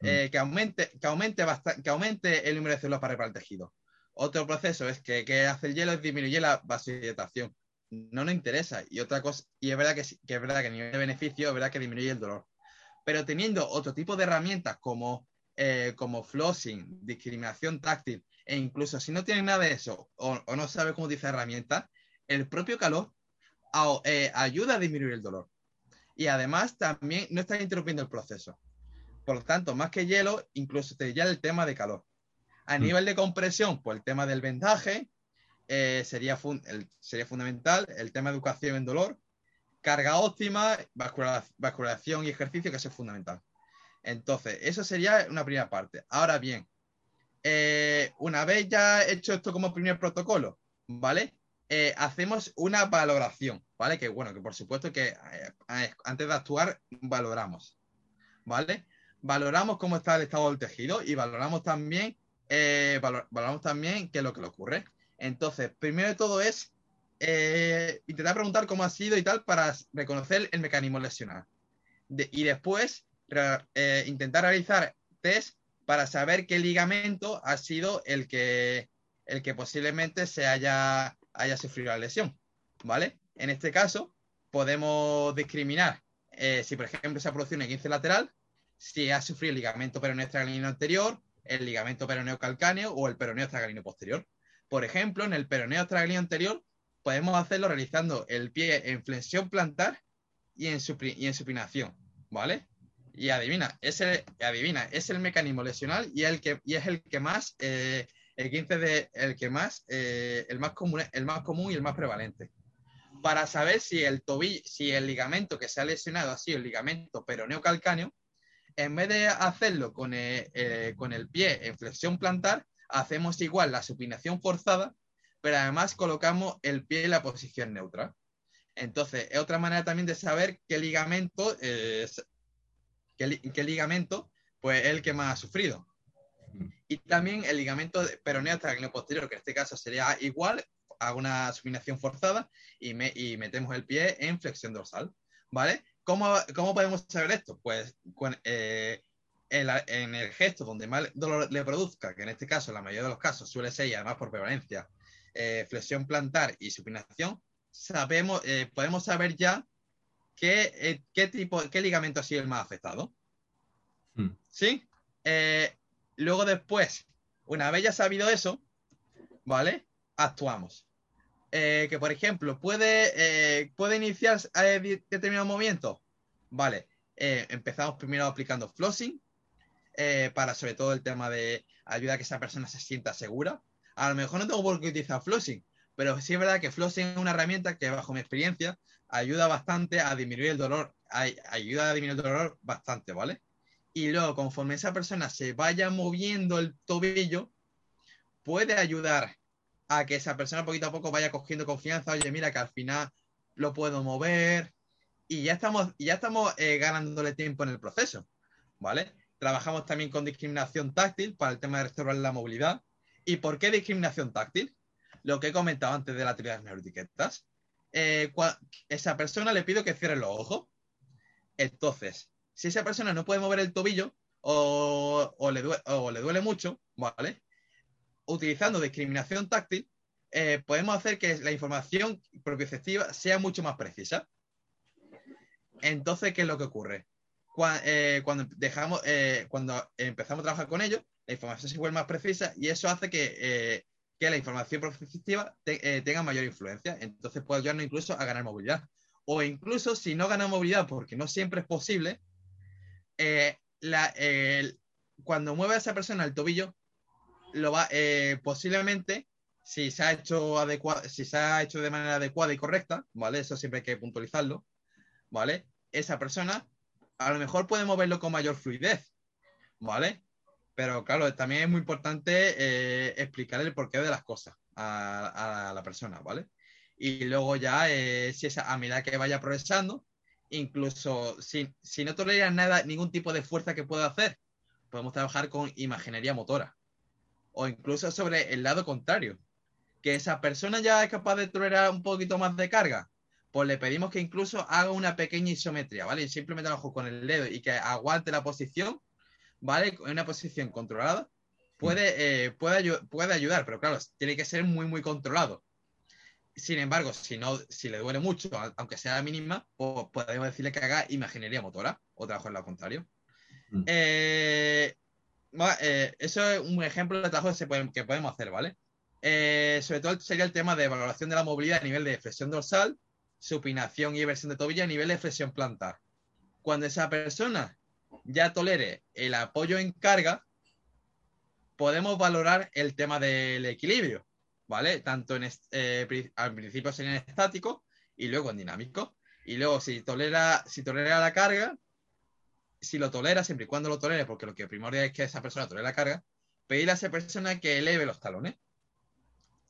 Mm. Eh, que, aumente, que, aumente que aumente el número de células para reparar el tejido. Otro proceso es que, que hace el hielo es disminuir la vasodilatación. No nos interesa. Y otra cosa, y es verdad que, que es verdad que a nivel de beneficio, es verdad que disminuye el dolor. Pero teniendo otro tipo de herramientas como, eh, como flossing, discriminación táctil, e incluso si no tienes nada de eso o, no sabes cómo dice herramienta, el propio calor eh, ayuda a disminuir el dolor. Y además también no estás interrumpiendo el proceso. Por lo tanto, más que hielo, incluso te ya el tema de calor. A mm. nivel de compresión, pues el tema del vendaje eh, sería, sería fundamental, el tema de educación en dolor, carga óptima, vascularización y ejercicio, que eso es fundamental. Entonces, eso sería una primera parte. Ahora bien, eh, una vez ya hecho esto como primer protocolo, ¿vale? Eh, hacemos una valoración, ¿vale? Que bueno, que por supuesto que eh, antes de actuar valoramos, ¿vale? Valoramos cómo está el estado del tejido y valoramos también, valoramos también qué es lo que le ocurre. Entonces, primero de todo es intentar preguntar cómo ha sido y tal para reconocer el mecanismo lesional. y después intentar realizar test para saber qué ligamento ha sido el que, el que posiblemente se haya, haya sufrido la lesión, ¿vale? En este caso, podemos discriminar eh, si, por ejemplo, se ha producido un 15 lateral, si ha sufrido el ligamento peroneo estragalino anterior, el ligamento peroneo calcáneo o el peroneo estragalino posterior. Por ejemplo, en el peroneo estragalino anterior, podemos hacerlo realizando el pie en flexión plantar y en, y en supinación, ¿vale? Y adivina, es el, adivina, es el mecanismo lesional y, el que, y es el que más, eh, el 15 de, el que más, eh, el más común, el más común y el más prevalente. Para saber si el tobillo, si el ligamento que se ha lesionado ha sido el ligamento peroneo calcáneo, en vez de hacerlo con el, eh, con el pie en flexión plantar, hacemos igual la supinación forzada, pero además colocamos el pie en la posición neutra. Entonces, es otra manera también de saber qué ligamento ¿Qué, ligamento? Pues el que más ha sufrido. Y también el ligamento peroneo posterior, que en este caso sería igual, hago una supinación forzada y, me, y metemos el pie en flexión dorsal, ¿vale? ¿Cómo, cómo podemos saber esto? Pues eh, en, el gesto donde más dolor le produzca, que en este caso, en la mayoría de los casos suele ser, y además por prevalencia, eh, flexión plantar y supinación, sabemos, eh, podemos saber ya qué, qué, tipo, qué ligamento ha sido el más afectado. Hmm. ¿Sí? luego después, una vez ya sabido eso, ¿vale? Actuamos. que por ejemplo, puede, puede iniciar determinado movimiento. Vale, empezamos primero aplicando flossing, eh, para sobre todo el tema de ayuda a que esa persona se sienta segura. A lo mejor no tengo por qué utilizar flossing, pero sí es verdad que flossing es una herramienta que bajo mi experiencia ayuda bastante a disminuir el dolor, ayuda a disminuir el dolor bastante, ¿vale? Y luego, conforme esa persona se vaya moviendo el tobillo, puede ayudar a que esa persona poquito a poco vaya cogiendo confianza, oye, mira que al final lo puedo mover y ya estamos, ya estamos eh, ganándole tiempo en el proceso, ¿vale? Trabajamos también con discriminación táctil para el tema de restaurar la movilidad. ¿Y por qué discriminación táctil? Lo que he comentado antes de la teoría de las neuroetiquetas. Eh, esa persona le pido que cierre los ojos. Entonces, si esa persona no puede mover el tobillo o, le, duele, mucho, ¿vale? Utilizando discriminación táctil, eh, podemos hacer que la información propioceptiva sea mucho más precisa. Entonces, ¿qué es lo que ocurre? Eh, cuando, dejamos, cuando empezamos a trabajar con ellos, la información se vuelve más precisa y eso hace que, eh, la información prospectiva tenga mayor influencia. Entonces puede ayudarnos incluso a ganar movilidad. O incluso si no gana movilidad, porque no siempre es posible, cuando mueve a esa persona el tobillo, lo va, posiblemente, si se, ha hecho si se ha hecho de manera adecuada y correcta, ¿vale? Eso siempre hay que puntualizarlo, ¿vale? Esa persona a lo mejor puede moverlo con mayor fluidez, ¿vale? Pero claro, también es muy importante eh, explicar el porqué de las cosas a, la persona, ¿vale? Y luego ya, eh, si esa, a medida que vaya progresando, incluso si, si no tolera nada, ningún tipo de fuerza que pueda hacer, podemos trabajar con imaginería motora. O incluso sobre el lado contrario, que esa persona ya es capaz de tolerar un poquito más de carga, pues le pedimos que incluso haga una pequeña isometría, ¿vale? Simplemente lo con el dedo y que aguante la posición, ¿vale? En una posición controlada, puede, eh, puede, puede ayudar, pero claro, tiene que ser muy, muy controlado. Sin embargo, si, no, si le duele mucho, aunque sea mínima, pues podemos decirle que haga imaginería motora o trabajo en lo contrario. Mm. Eh, eh, eso es un ejemplo de trabajo que, podemos hacer, ¿vale? sobre todo sería el tema de valoración de la movilidad a nivel de flexión dorsal, supinación y versión de tobillo a nivel de flexión plantar. Cuando esa persona ya tolere el apoyo en carga, podemos valorar el tema del equilibrio, ¿vale? Tanto en eh, al principio sería en estático y luego en dinámico. Y luego si tolera, si tolera la carga, si lo tolera, siempre y cuando lo tolere, porque lo que primordial es que esa persona tolere la carga, pedirle a esa persona que eleve los talones.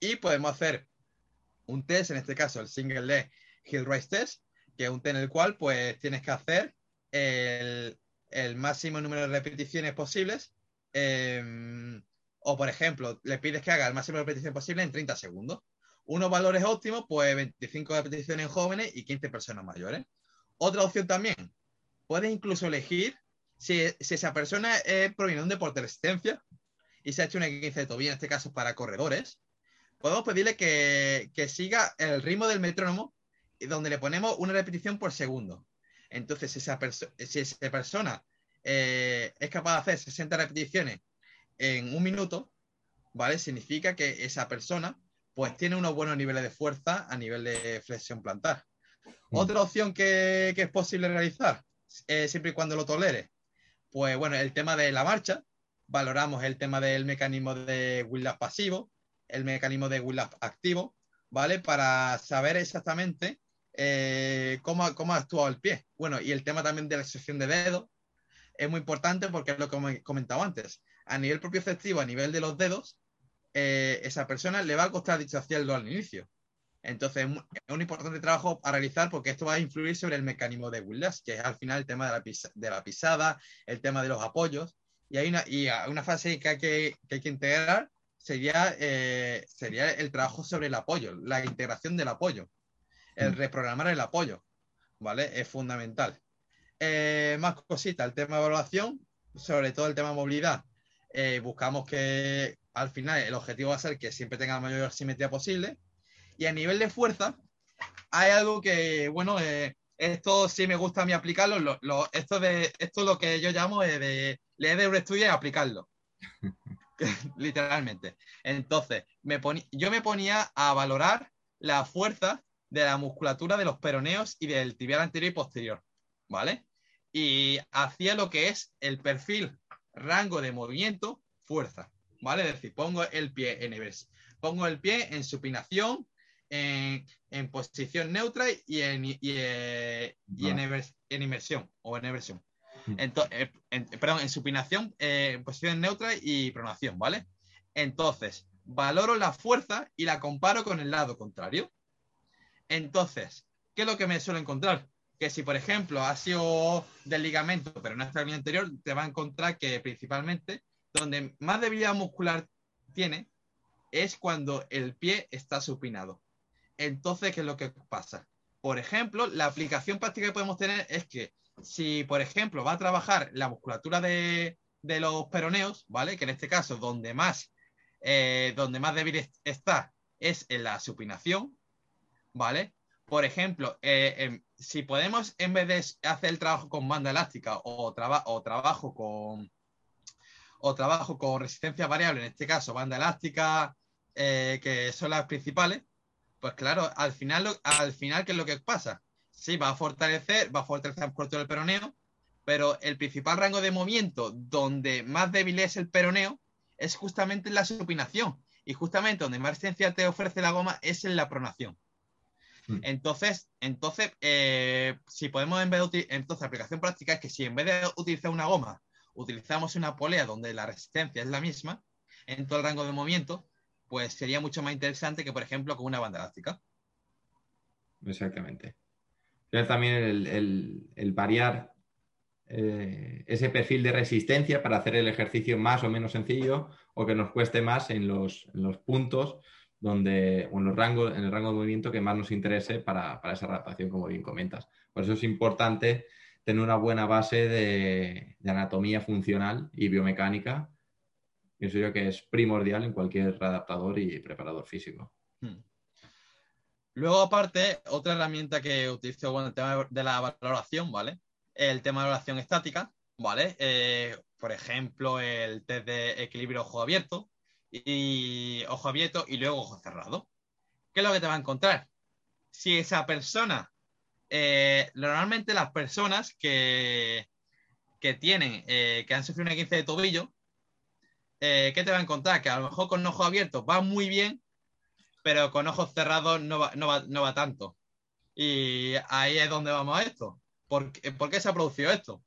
Y podemos hacer un test, en este caso el single leg Hill Race Test, que es un test en el cual pues tienes que hacer el, máximo número de repeticiones posibles. Em, o, por ejemplo, le pides que haga el máximo de repeticiones posible en 30 segundos. Unos valores óptimos, pues 25 repeticiones en jóvenes y 15 personas mayores. Otra opción también, puedes incluso elegir si, esa persona proviene de un deporte de resistencia y se ha hecho una 15 de tobillo, en este caso para corredores, podemos pedirle que, que siga el ritmo del metrónomo donde le ponemos una repetición por segundo. Entonces, esa si esa persona eh, es capaz de hacer 60 repeticiones en un minuto, ¿vale? Significa que esa persona pues tiene unos buenos niveles de fuerza a nivel de flexión plantar. Mm. Otra opción que, es posible realizar, eh, siempre y cuando lo tolere, pues bueno, el tema de la marcha, valoramos el tema del mecanismo de Willap pasivo, el mecanismo de Willap activo, ¿vale? Para saber exactamente eh, cómo, cómo, actuado el pie. Bueno, y el tema también de la excepción de dedos es muy importante porque es lo que he comentado antes. A nivel propio efectivo, a nivel de los dedos, eh, esa persona le va a costar disociarlo al inicio. Entonces, es un importante trabajo a realizar porque esto va a influir sobre el mecanismo de Willis, que es al final el tema de la, de la pisada, el tema de los apoyos. Y hay una, y una fase que hay que, que hay que integrar, sería, eh, sería el trabajo sobre el apoyo, la integración del apoyo, el mm. reprogramar el apoyo, ¿vale? Es fundamental. Eh, más cositas, el tema de evaluación, sobre todo el tema de movilidad. Eh, buscamos que al final el objetivo va a ser que siempre tenga la mayor simetría posible. Y a nivel de fuerza, hay algo que, bueno, esto sí me gusta a mí aplicarlo. esto, de, esto es lo que yo llamo de, leer de un estudio y aplicarlo. Literalmente. Entonces, me yo me ponía a valorar la fuerza de la musculatura de los peroneos y del tibial anterior y posterior. ¿Vale? Y hacía lo que es el perfil, rango de movimiento, fuerza. ¿Vale? Es decir, pongo el pie en, pongo el pie en supinación, en, posición neutra y en, eh, en, inversión o en inversión. Mm. Entonces, eh, perdón, en supinación, eh, en posición neutra y pronación, ¿vale? Entonces, valoro la fuerza y la comparo con el lado contrario. Entonces, ¿qué es lo que me suelo encontrar? Que si, por ejemplo, ha sido del ligamento, pero no está en el anterior, te va a encontrar que principalmente donde más debilidad muscular tiene es cuando el pie está supinado. Entonces, ¿qué es lo que pasa? Por ejemplo, la aplicación práctica que podemos tener es que si, por ejemplo, va a trabajar la musculatura de, los peroneos, ¿vale? Que en este caso, donde más, eh, donde más débil está es en la supinación, ¿vale? Por ejemplo, eh, em, si podemos, en vez de hacer el trabajo con banda elástica o, o trabajo con o trabajo con resistencia variable, en este caso banda elástica, eh, que son las principales, pues claro, al final, al final, ¿qué es lo que pasa? Sí, va a fortalecer, va a fortalecer el cuerpo del peroneo, pero el principal rango de movimiento donde más débil es el peroneo es justamente en la supinación. Y justamente donde más resistencia te ofrece la goma es en la pronación. Mm. Entonces, entonces eh, si podemos en vez de entonces la aplicación práctica es que si en vez de utilizar una goma, utilizamos una polea donde la resistencia es la misma en todo el rango de movimiento, pues sería mucho más interesante que, por ejemplo, con una banda elástica. Exactamente. Pero también el, variar eh, ese perfil de resistencia para hacer el ejercicio más o menos sencillo o que nos cueste más en los, puntos donde, o en, los rangos, en el rango de movimiento que más nos interese para, esa adaptación, como bien comentas. Por eso es importante tener una buena base de anatomía funcional y biomecánica pienso yo que es primordial en cualquier adaptador y preparador físico. Hmm. Luego, aparte, otra herramienta que utilizo con el tema de la valoración, ¿vale? El tema de valoración estática, ¿vale? Eh, por ejemplo, el test de equilibrio ojo abierto y ojo abierto y luego ojo cerrado. ¿Qué es lo que te va a encontrar? Si esa persona, eh, normalmente las personas que, que tienen, eh, que han sufrido una 15 de tobillo, eh, ¿qué te va a encontrar? Que a lo mejor con ojos abiertos va muy bien, pero con ojos cerrados no va, no va, tanto. Y ahí es donde vamos a esto. ¿Por, qué se ha producido esto?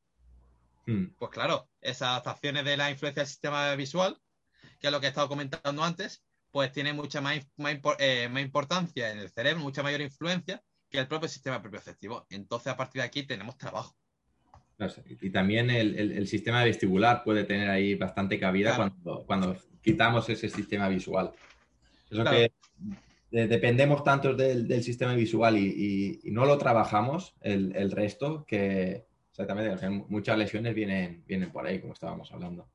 Hmm. Pues claro, esas adaptaciones de la influencia del sistema visual, que es lo que he estado comentando antes, pues tiene mucha más, eh, más, importancia en el cerebro, mucha mayor influencia que el propio sistema propioceptivo. Entonces, a partir de aquí tenemos trabajo. Y también el, sistema vestibular puede tener ahí bastante cabida cuando, quitamos ese sistema visual. Eso que dependemos tanto del, sistema visual y, no lo trabajamos el, resto que exactamente muchas lesiones vienen, vienen por ahí, como estábamos hablando.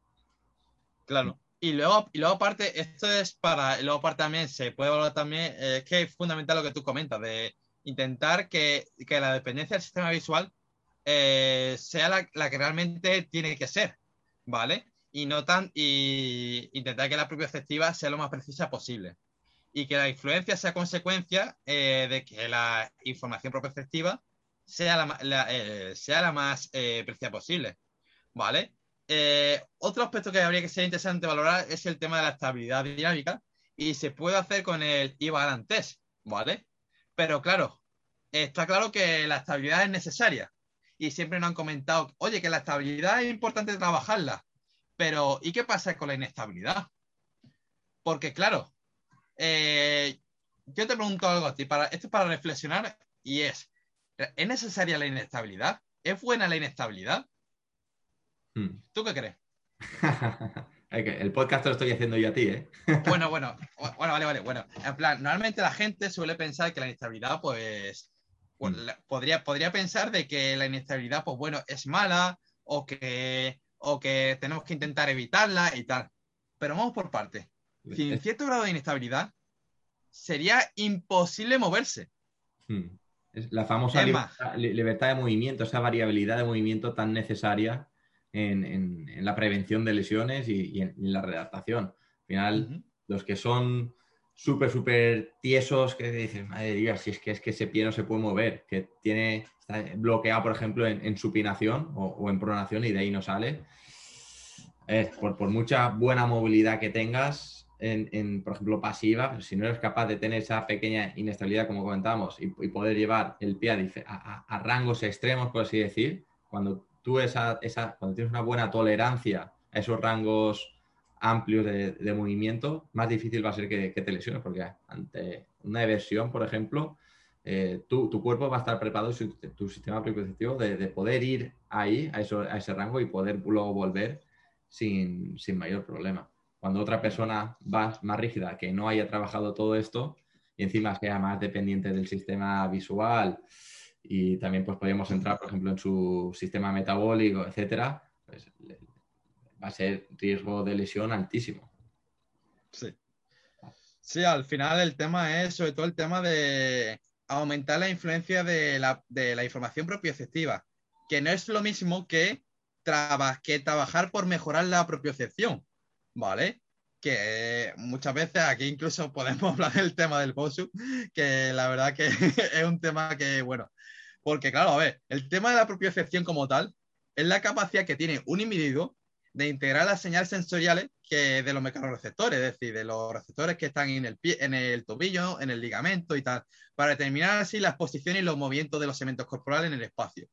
Claro. Y luego, y luego aparte, esto es para, luego aparte también se puede hablar también, es que es fundamental lo que tú comentas, de intentar que, que la dependencia del sistema visual eh, sea la, que realmente tiene que ser, ¿vale? Y no tan, y intentar que la propia efectiva sea lo más precisa posible. Y que la influencia sea consecuencia eh, de que la información propia efectiva sea la, eh, sea la más precisa posible, ¿vale? Otro aspecto que habría que ser interesante valorar es el tema de la estabilidad dinámica y se puede hacer con el IVA test, ¿vale? Pero claro, está claro que la estabilidad es necesaria, y siempre nos han comentado, oye, que la estabilidad es importante trabajarla, pero ¿y qué pasa con la inestabilidad? Porque claro, eh, yo te pregunto algo a ti, para, esto es para reflexionar y es, ¿es necesaria la inestabilidad? ¿Es buena la inestabilidad? Hmm. ¿Tú qué crees? El podcast lo estoy haciendo yo a ti, ¿eh? Bueno, bueno, bueno, vale, vale. Bueno, en plan, normalmente la gente suele pensar que la inestabilidad, pues, pues mm. podría, podría pensar de que la inestabilidad, pues bueno, es mala o que, o que tenemos que intentar evitarla y tal. Pero vamos por partes. Sin cierto grado de inestabilidad, sería imposible moverse. Hmm. la famosa libertad, de movimiento, esa variabilidad de movimiento tan necesaria en, la prevención de lesiones y, en, la redactación. Al final, los que son súper, súper tiesos, que dicen, madre mía, si es que, es que ese pie no se puede mover, que tiene, está bloqueado, por ejemplo, en, supinación o, en pronación y de ahí no sale. por, por mucha buena movilidad que tengas, en, por ejemplo, pasiva, si no eres capaz de tener esa pequeña inestabilidad, como comentábamos, y, poder llevar el pie a, rangos extremos, por así decir, cuando tú esa, esa, cuando tienes una buena tolerancia a esos rangos amplios de, movimiento, más difícil va a ser que, te lesiones, porque ante una eversión, por ejemplo, eh, tu, cuerpo va a estar preparado, tu sistema preconceptivo, de, de, poder ir ahí, a, eso, a ese rango y poder luego volver sin, sin mayor problema. Cuando otra persona va más rígida, que no haya trabajado todo esto y encima sea más dependiente del sistema visual y también pues podríamos entrar, por ejemplo, en su sistema metabólico, etcétera, pues va a ser riesgo de lesión altísimo. Sí. Sí, al final el tema es sobre todo el tema de aumentar la influencia de la, de la información propioceptiva, que no es lo mismo que, que trabajar por mejorar la propiocepción. ¿vale? Que muchas veces aquí incluso podemos hablar del tema del BOSU, que la verdad que es un tema que, bueno, porque claro, a ver, el tema de la propiocepción como tal es la capacidad que tiene un individuo de integrar las señales sensoriales que de los mecanorreceptores, es decir, de los receptores que están en el, pie, en el tobillo, en el ligamento y tal, para determinar así las posiciones y los movimientos de los elementos corporales en el espacio.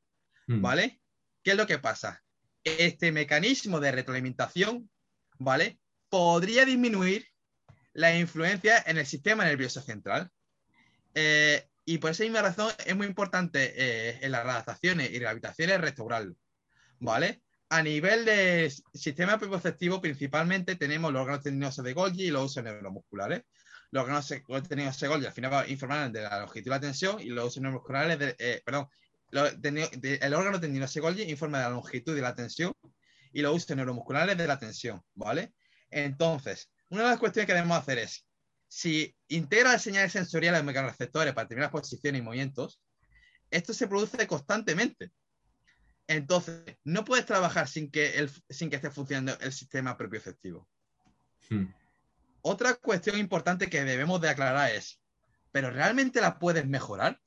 Hmm. ¿Vale? ¿Qué es lo que pasa? Este mecanismo de retroalimentación ¿vale? Podría disminuir la influencia en el sistema nervioso central. Eh, y por esa misma razón es muy importante eh, en las adaptaciones y rehabilitaciones restaurarlo, ¿vale? A nivel de sistema preconceptivo, principalmente tenemos los órganos tendinosos de Golgi y los usos neuromusculares. Los órganos tendinosos de Golgi al final informarán de la longitud y la tensión y los usos neuromusculares, de, eh, perdón, el órgano tendinoso de Golgi informa de la longitud y la tensión y los usos neuromusculares de la tensión, ¿vale? Entonces, una de las cuestiones que debemos hacer es, si integra señales sensoriales de mecanorreceptores para determinar posiciones y movimientos, esto se produce constantemente. Entonces, no puedes trabajar sin que, el, sin que esté funcionando el sistema propioceptivo. Hmm. Otra cuestión importante que debemos de aclarar es, ¿pero realmente la puedes mejorar?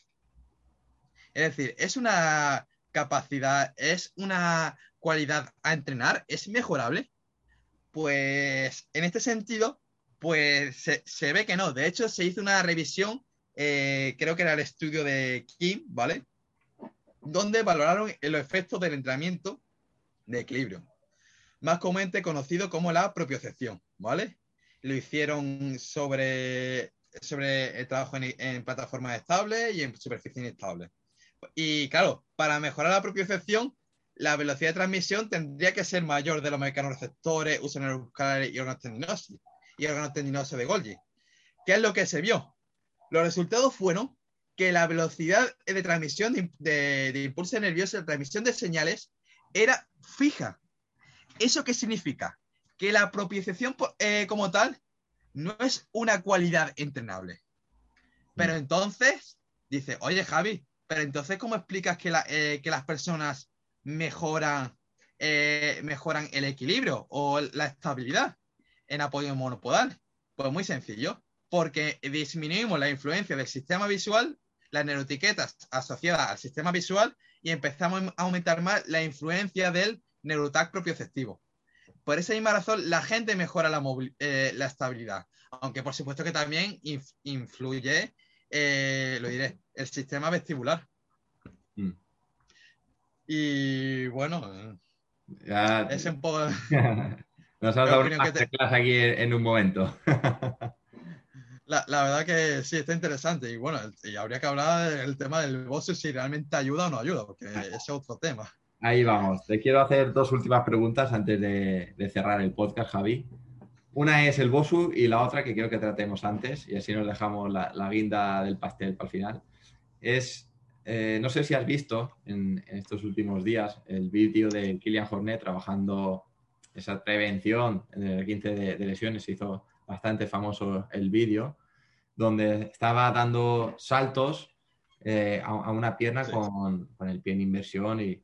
Es decir, es una capacidad, es una cualidad a entrenar es mejorable? Pues en este sentido, pues se, ve que no. De hecho, se hizo una revisión, eh, creo que era el estudio de Kim, ¿vale? Donde valoraron los efectos del entrenamiento de equilibrio, más comúnmente conocido como la propiocepción, ¿vale? Lo hicieron sobre, sobre el trabajo en, en plataformas estables y en superficie inestable. Y claro, para mejorar la propiocepción, la velocidad de transmisión tendría que ser mayor de los mecanorreceptores, uso neuromusculares y órganos tendinosos y órganos tendinosos de Golgi. ¿Qué es lo que se vio? Los resultados fueron que la velocidad de transmisión de, de, impulso nervioso, de transmisión de señales, era fija. ¿Eso qué significa? Que la propiciación eh, como tal no es una cualidad entrenable. Pero mm. entonces, dice, oye Javi, pero entonces, ¿cómo explicas que, eh, que las personas mejoran, eh, mejoran el equilibrio o la estabilidad en apoyo monopodal? Pues muy sencillo, porque disminuimos la influencia del sistema visual, las neuroetiquetas asociadas al sistema visual y empezamos a aumentar más la influencia del neurotac propioceptivo. Por esa misma razón, la gente mejora la, eh, la estabilidad, aunque por supuesto que también influye, eh, lo diré, el sistema vestibular. Mm. Y bueno, es un poco. Nos has dado una clase aquí en un momento. La, verdad que sí, está interesante. Y bueno, y habría que hablar del tema del boss si realmente ayuda o no ayuda, porque ese es otro tema. Ahí vamos. Te quiero hacer dos últimas preguntas antes de, cerrar el podcast, Javi. Una es el Bosu y la otra que quiero que tratemos antes y así nos dejamos la, guinda del pastel para el final. Es, eh, no sé si has visto en, estos últimos días el vídeo de Kilian Hornet trabajando esa prevención en el 15 de, lesiones. Se hizo bastante famoso el vídeo donde estaba dando saltos eh, a, una pierna con, con, el pie en inversión y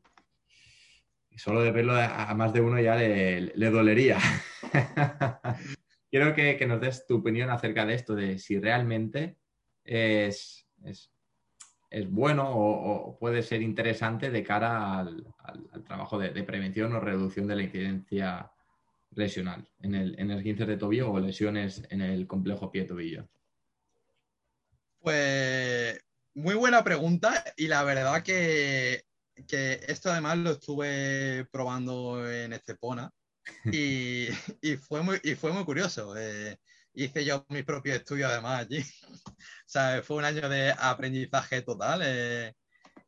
y solo de verlo a, más de uno ya le, dolería. Quiero que, nos des tu opinión acerca de esto, de si realmente es, es, bueno o, puede ser interesante de cara al, trabajo de, prevención o reducción de la incidencia lesional en el, en el 15 de tobillo o lesiones en el complejo pie-tobillo. Pues muy buena pregunta y la verdad que esto además lo estuve probando en Estepona y, y, fue, muy, y fue muy curioso. Eh, hice yo mi propio estudio además allí. o sea, fue un año de aprendizaje total. Eh,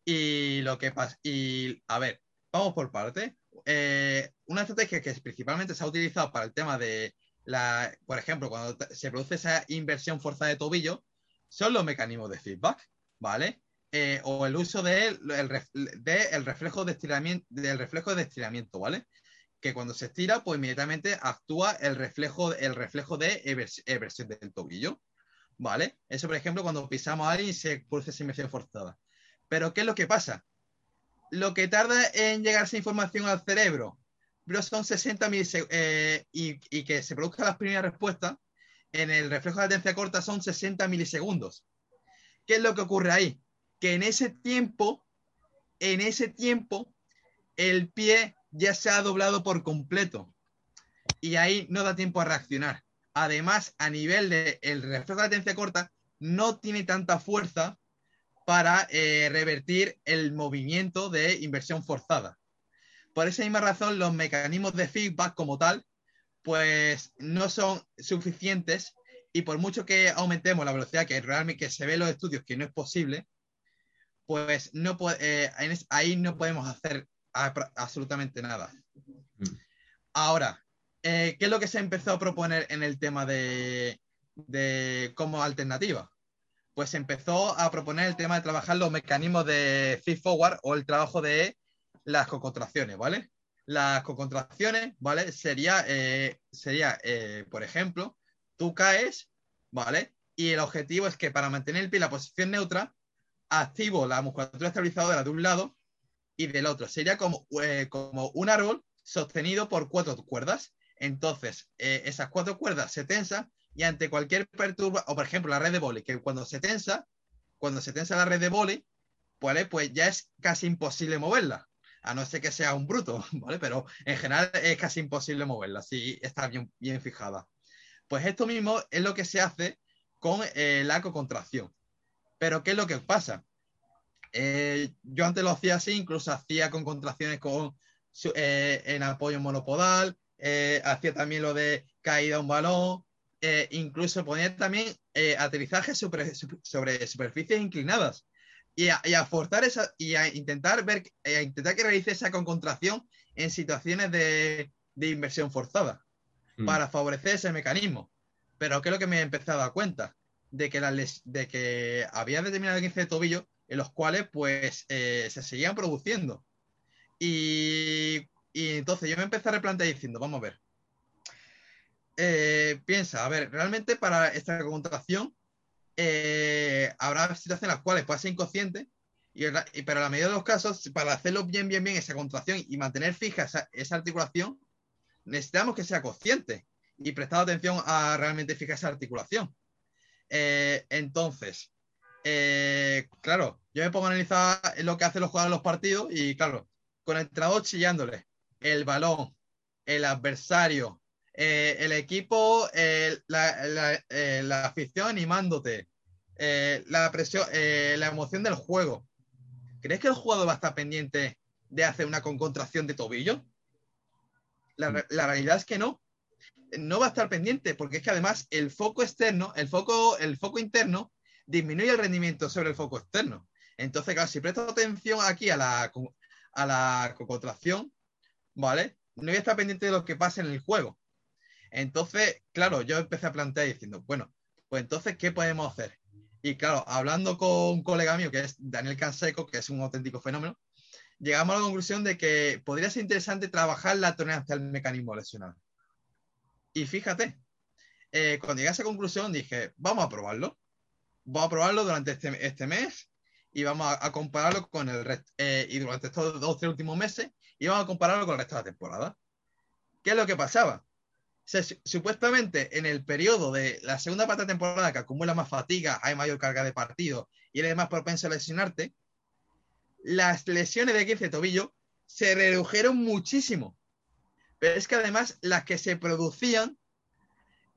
y lo que pasa, y a ver, vamos por parte. Eh, una estrategia que principalmente se ha utilizado para el tema de la, por ejemplo, cuando se produce esa inversión forzada de tobillo, son los mecanismos de feedback, ¿vale? Eh, o el uso del de reflejo de estiramiento, del reflejo de estiramiento, ¿vale? Que cuando se estira, pues inmediatamente actúa el reflejo, el reflejo de eversión del tobillo, ¿vale? Eso, por ejemplo, cuando pisamos a alguien y se produce esa inversión forzada. Pero, ¿qué es lo que pasa? Lo que tarda en llegar esa información al cerebro, pero son 60 milisegundos, eh, y, y, que se produzcan las primeras respuestas, en el reflejo de latencia corta son 60 milisegundos. ¿Qué es lo que ocurre ahí? que en ese tiempo, en ese tiempo, el pie ya se ha doblado por completo y ahí no da tiempo a reaccionar. Además, a nivel del el reflejo de latencia corta, no tiene tanta fuerza para eh, revertir el movimiento de inversión forzada. Por esa misma razón, los mecanismos de feedback como tal, pues no son suficientes y por mucho que aumentemos la velocidad que realmente que se ve en los estudios que no es posible, pues no eh, ahí no podemos hacer absolutamente nada. Mm. Ahora, eh, ¿qué es lo que se empezó a proponer en el tema de, como alternativa? Pues se empezó a proponer el tema de trabajar los mecanismos de feed forward o el trabajo de las cocontracciones, ¿vale? Las cocontracciones, ¿vale? Sería, eh, sería por ejemplo, tú caes, ¿vale? Y el objetivo es que para mantener el pie en la posición neutra, activo la musculatura estabilizadora de un lado y del otro. Sería como, eh, como un árbol sostenido por cuatro cuerdas. Entonces, eh, esas cuatro cuerdas se tensan y ante cualquier perturbación, o por ejemplo la red de boli, que cuando se tensa, cuando se tensa la red de boli, ¿vale? pues ya es casi imposible moverla, a no ser que sea un bruto, ¿vale? Pero en general es casi imposible moverla si está bien, bien fijada. Pues esto mismo es lo que se hace con eh, la cocontracción. Pero ¿qué es lo que pasa? Eh, yo antes lo hacía así, incluso hacía con contracciones con, eh, en apoyo monopodal, eh, hacía también lo de caída a un balón, incluso ponía también aterrizaje sobre, sobre, superficies inclinadas y a, forzar esa y a intentar ver, a intentar que realice esa contracción en situaciones de, inversión forzada mm. para favorecer ese mecanismo. Pero ¿qué es lo que me he empezado a dar cuenta? de que, de que había determinados 15 de tobillo en los cuales pues eh, se seguían produciendo. Y, entonces yo me empecé a replantear diciendo, vamos a ver, eh, piensa, a ver, realmente para esta contracción eh, habrá situaciones en las cuales puede ser inconsciente, y, y, pero la medida de los casos, para hacerlo bien, bien, bien esa contracción y mantener fija esa, esa articulación, necesitamos que sea consciente y prestar atención a realmente fijar esa articulación. Eh, entonces, eh, claro, yo me pongo a analizar lo que hacen los jugadores en los partidos y, claro, con el entrenador chillándole, el balón, el adversario, eh, el equipo, la, afición animándote, la presión, la emoción del juego. ¿Crees que el jugador va a estar pendiente de hacer una contracción de tobillo? la realidad es que no no va a estar pendiente, porque es que además el foco externo, el foco, el foco interno, disminuye el rendimiento sobre el foco externo. Entonces, claro, si presto atención aquí a la, a la contracción, ¿vale? No voy a estar pendiente de lo que pase en el juego. Entonces, claro, yo empecé a plantear diciendo, bueno, pues entonces, ¿qué podemos hacer? Y claro, hablando con un colega mío que es Daniel Canseco, que es un auténtico fenómeno, llegamos a la conclusión de que podría ser interesante trabajar la tolerancia al mecanismo lesional. Y fíjate, eh, cuando llegué a esa conclusión dije, vamos a probarlo. Vamos a probarlo durante este, este mes y vamos a, compararlo con el resto. Eh, y durante estos dos tres últimos meses y vamos a compararlo con el resto de la temporada. ¿Qué es lo que pasaba? supuestamente en el periodo de la segunda parte de temporada que acumula más fatiga, hay mayor carga de partido y eres más propenso a lesionarte, las lesiones de 15 tobillo se redujeron muchísimo. Pero es que además las que se producían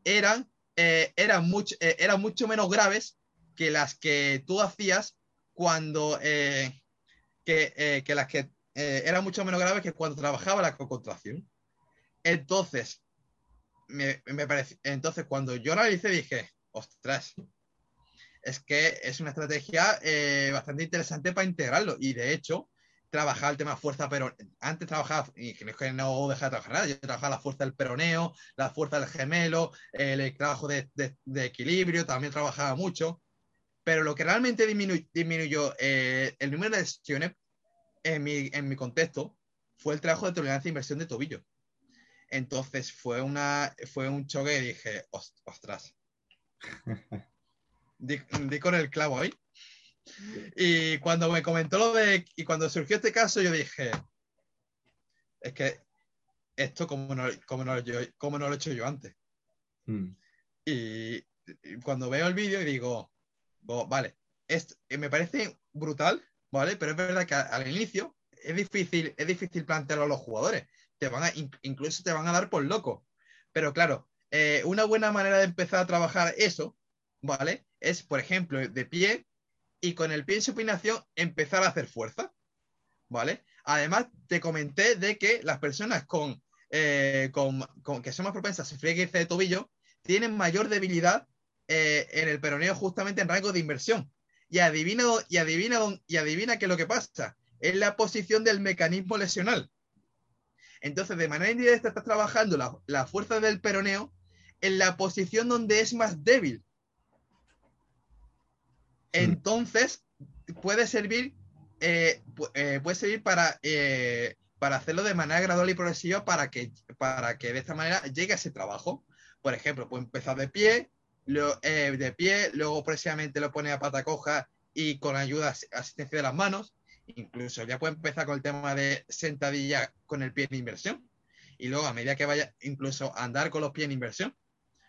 eran, eh, eran, mucho, eh, eran mucho menos graves que las que tú hacías cuando, eh, que, que, las que eran mucho menos graves que cuando trabajaba la contracción. Entonces, me, parece, entonces cuando yo analicé dije, ostras, es que es una estrategia eh, bastante interesante para integrarlo. Y de hecho, trabajaba el tema fuerza, pero antes trabajaba, y que no dejaba de trabajar nada, yo trabajaba la fuerza del peroneo, la fuerza del gemelo, el trabajo de, equilibrio, también trabajaba mucho. Pero lo que realmente disminuyó eh, el número de lesiones en mi, en mi contexto fue el trabajo de tolerancia e inversión de tobillo. Entonces fue, una, fue un choque y dije, ostras. di, con el clavo ahí. Y cuando me comentó lo de. Y cuando surgió este caso, yo dije. Es que esto, como no, como no, como no lo he hecho yo antes. Hmm. Y, cuando veo el vídeo, digo. Vale, esto, me parece brutal, ¿vale? Pero es verdad que al inicio es difícil, es difícil plantearlo a los jugadores te van a, incluso te van a dar por loco. Pero claro, eh, una buena manera de empezar a trabajar eso, ¿vale? Es, por ejemplo, de pie y con el pie en supinación empezar a hacer fuerza, ¿vale? Además, te comenté de que las personas con, eh, con, que son más propensas a sufrir de tobillo tienen mayor debilidad eh, en el peroneo justamente en rango de inversión. Y adivina, y adivina, y adivina qué es lo que pasa. Es la posición del mecanismo lesional. Entonces, de manera indirecta, estás trabajando la, fuerza del peroneo en la posición donde es más débil. Entonces, puede servir, eh, eh, puede servir para, eh, para hacerlo de manera gradual y progresiva para que, para que de esta manera llegue a ese trabajo. Por ejemplo, puede empezar de pie, de pie, luego precisamente lo pone a pata coja y con ayuda, asistencia de las manos, incluso ya puede empezar con el tema de sentadilla con el pie en inversión. Y luego, a medida que vaya, incluso andar con los pies en inversión.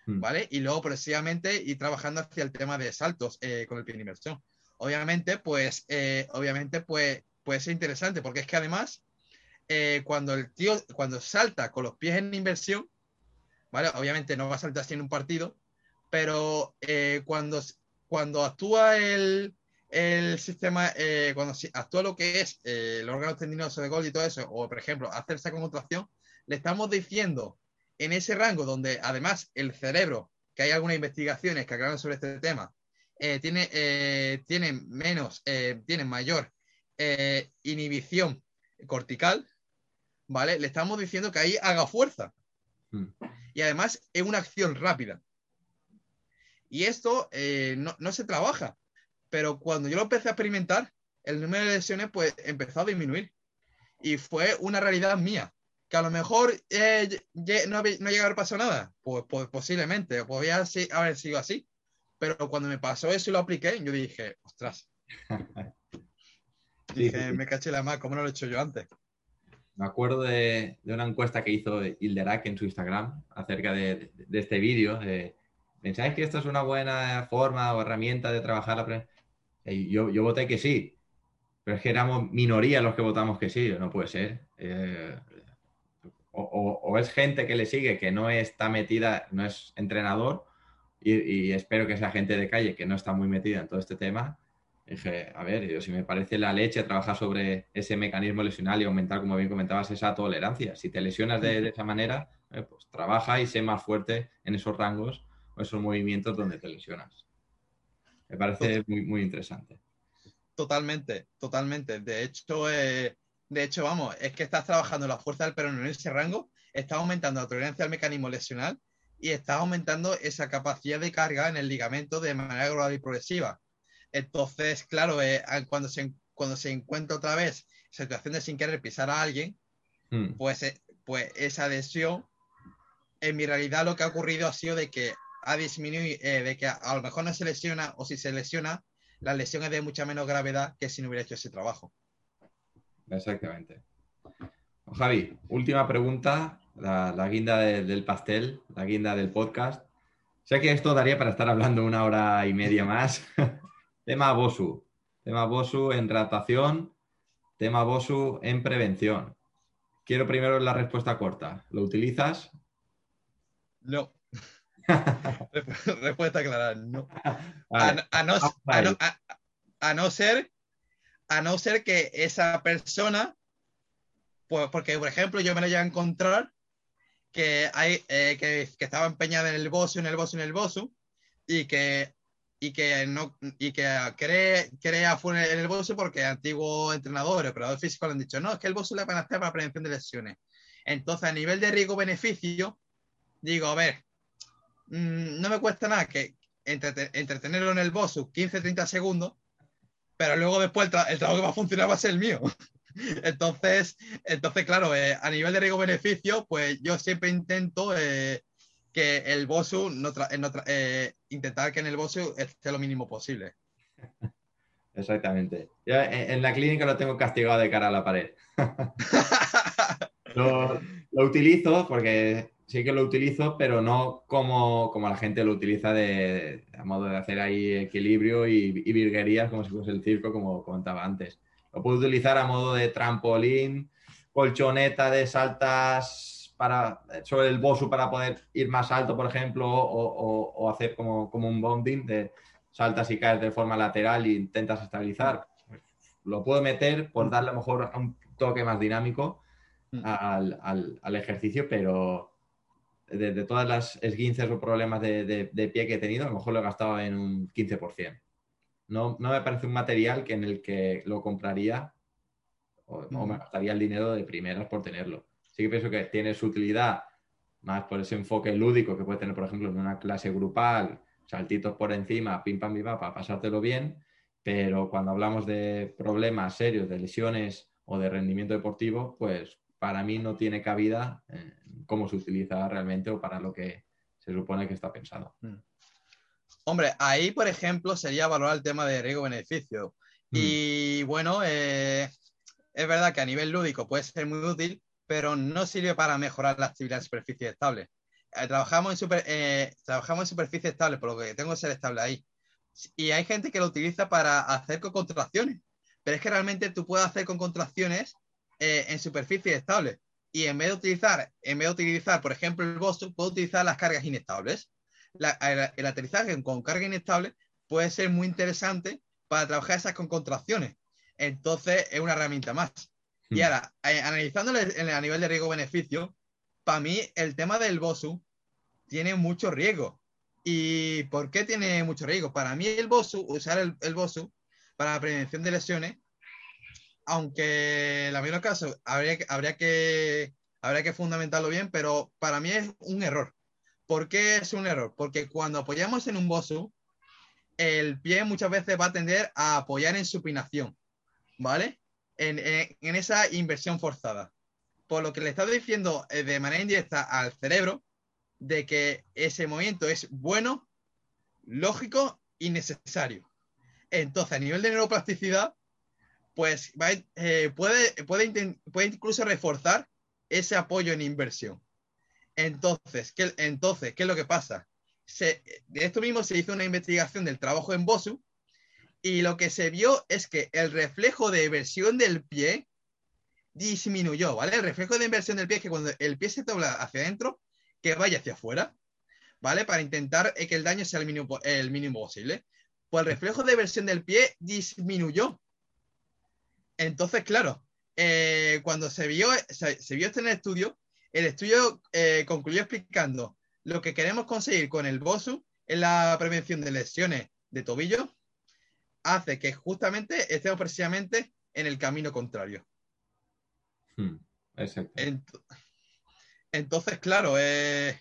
Hmm. ¿Vale? Y luego, progresivamente, ir trabajando hacia el tema de saltos eh, con el pie en inversión. Obviamente, pues, eh, obviamente, pues, puede ser interesante, porque es que además, eh, cuando el tío, cuando salta con los pies en inversión, ¿vale? Obviamente no va a saltar así en un partido, pero cuando, cuando actúa el, el sistema, eh, cuando actúa lo que es eh, el órgano tendinoso de Golgi y todo eso, o por ejemplo, hacerse con contracción, le estamos diciendo en ese rango donde además el cerebro, que hay algunas investigaciones que aclaran sobre este tema, eh, tiene, tiene menos, tiene mayor inhibición cortical, ¿vale? Le estamos diciendo que ahí haga fuerza. Hmm. Y además es una acción rápida. Y esto no, no se trabaja pero cuando yo lo empecé a experimentar, el número de lesiones pues empezó a disminuir. Y fue una realidad mía. Que a lo mejor eh, no, no llega a pasado nada. Pues, pues posiblemente, podría haber sido así. Pero cuando me pasó eso y lo apliqué, yo dije, ostras. dije, me caché la más, ¿cómo no lo he hecho yo antes? Me acuerdo de, una encuesta que hizo Hilderak en su Instagram acerca de, este vídeo. ¿Pensáis que esto es una buena forma o herramienta de trabajar la yo, yo voté que sí, pero es que éramos minoría los que votamos que sí, no puede ser. Eh, o, es gente que le sigue que no está metida, no es entrenador, y, espero que sea gente de calle que no está muy metida en todo este tema. Dije, a ver, yo, si me parece la leche trabajar sobre ese mecanismo lesional y aumentar, como bien comentabas, esa tolerancia. Si te lesionas de, esa manera, eh, pues trabaja y sé más fuerte en esos rangos o esos movimientos donde te lesionas. Me parece muy, muy interesante. Totalmente, totalmente. De hecho, eh, De hecho, vamos, es que estás trabajando la fuerza del peroné en ese rango, estás aumentando la tolerancia al mecanismo lesional y estás aumentando esa capacidad de carga en el ligamento de manera gradual y progresiva. Entonces, claro, eh, cuando, se, cuando se encuentra otra vez situación de sin querer pisar a alguien, hmm. pues, eh, pues esa lesión, en mi realidad lo que ha ocurrido ha sido de que ha disminuido, eh, de que a, lo mejor no se lesiona o si se lesiona, la lesión es de mucha menos gravedad que si no hubiera hecho ese trabajo. Exactamente. Javi, última pregunta, la, guinda del pastel, la guinda del podcast. Sé que esto daría para estar hablando una hora y media más. tema BOSU. Tema BOSU en tratación. Tema BOSU en prevención. Quiero primero la respuesta corta. ¿Lo utilizas? No. Respuesta clara, no. A, no, ser a no ser que esa persona, pues porque por ejemplo yo me la llevo a encontrar que hay eh, que, estaba empeñada en el bosu, en el bosu, en el bosu, y que y que no y que cree, crea en el bosu porque antiguos entrenadores, operadores físicos le han dicho, no, es que el bosu le van a hacer para prevención de lesiones. Entonces, a nivel de riesgo-beneficio, digo, a ver, mm, no me cuesta nada que entretenerlo en el bosu 15-30 segundos, pero luego después el, trabajo que va a funcionar va a ser el mío. entonces, entonces, claro, eh, a nivel de riesgo-beneficio, pues yo siempre intento eh, que el BOSU, no eh, intentar que en el BOSU esté lo mínimo posible. Exactamente. En, la clínica lo tengo castigado de cara a la pared. lo, utilizo porque sí que lo utilizo, pero no como, como la gente lo utiliza de, a modo de hacer ahí equilibrio y, y, virguerías como si fuese el circo, como comentaba antes. Lo puedo utilizar a modo de trampolín, colchoneta de saltas para, sobre el bosu para poder ir más alto, por ejemplo, o, hacer como, como, un bonding de saltas y caes de forma lateral e intentas estabilizar. lo puedo meter por darle a lo mejor un toque más dinámico mm. al, ejercicio, pero de, todas las esguinces o problemas de, pie que he tenido, a lo mejor lo he gastado en un 15%. No, no me parece un material que en el que lo compraría o, o me gastaría el dinero de primeras por tenerlo sí que pienso que tiene su utilidad más por ese enfoque lúdico que puede tener, por ejemplo, en una clase grupal, saltitos por encima, pim pam, pim pam, para pasártelo bien, pero cuando hablamos de problemas serios, de lesiones o de rendimiento deportivo, pues para mí no tiene cabida cómo se utiliza realmente o para lo que se supone que está pensado. Mm. Hombre, ahí, por ejemplo, sería valorar el tema de riesgo-beneficio. Mm. Y bueno, eh, es verdad que a nivel lúdico puede ser muy útil, pero no sirve para mejorar la actividad en superficie estable. Eh, trabajamos, en super, eh, trabajamos en superficie estable, por lo que tengo que ser estable ahí. Y hay gente que lo utiliza para hacer con contracciones, pero es que realmente tú puedes hacer con contracciones eh, en superficie estable. Y en vez de utilizar, en vez de utilizar, por ejemplo, el Boston, puedo utilizar las cargas inestables. el, aterrizaje con carga inestable puede ser muy interesante para trabajar esas con contracciones. Entonces, es una herramienta más. Y hmm. ahora, eh, analizando a nivel de riesgo-beneficio, para mí el tema del BOSU tiene mucho riesgo. ¿Y por qué tiene mucho riesgo? Para mí el BOSU, usar el, el BOSU para la prevención de lesiones, aunque en la mayoría caso habría, que, fundamentarlo bien, pero para mí es un error. ¿Por qué es un error? Porque cuando apoyamos en un BOSU, el pie muchas veces va a tender a apoyar en supinación, ¿vale? en, esa inversión forzada. Por lo que le estaba diciendo eh, de manera indirecta al cerebro de que ese movimiento es bueno, lógico y necesario. Entonces, a nivel de neuroplasticidad, pues eh, puede, puede, puede, incluso reforzar ese apoyo en inversión. Entonces, ¿qué, entonces, ¿qué es lo que pasa? de esto mismo se hizo una investigación del trabajo en BOSU y lo que se vio es que el reflejo de inversión del pie disminuyó, ¿vale? El reflejo de inversión del pie es que cuando el pie se dobla hacia adentro, que vaya hacia afuera, ¿vale? Para intentar que el daño sea el mínimo, el mínimo posible. Pues el reflejo de inversión del pie disminuyó. Entonces, claro, eh, cuando se vio, se, vio este en el estudio, el estudio eh, concluyó explicando lo que queremos conseguir con el BOSU en la prevención de lesiones de tobillo hace que justamente estemos precisamente en el camino contrario. Hmm, exacto. entonces, claro, eh,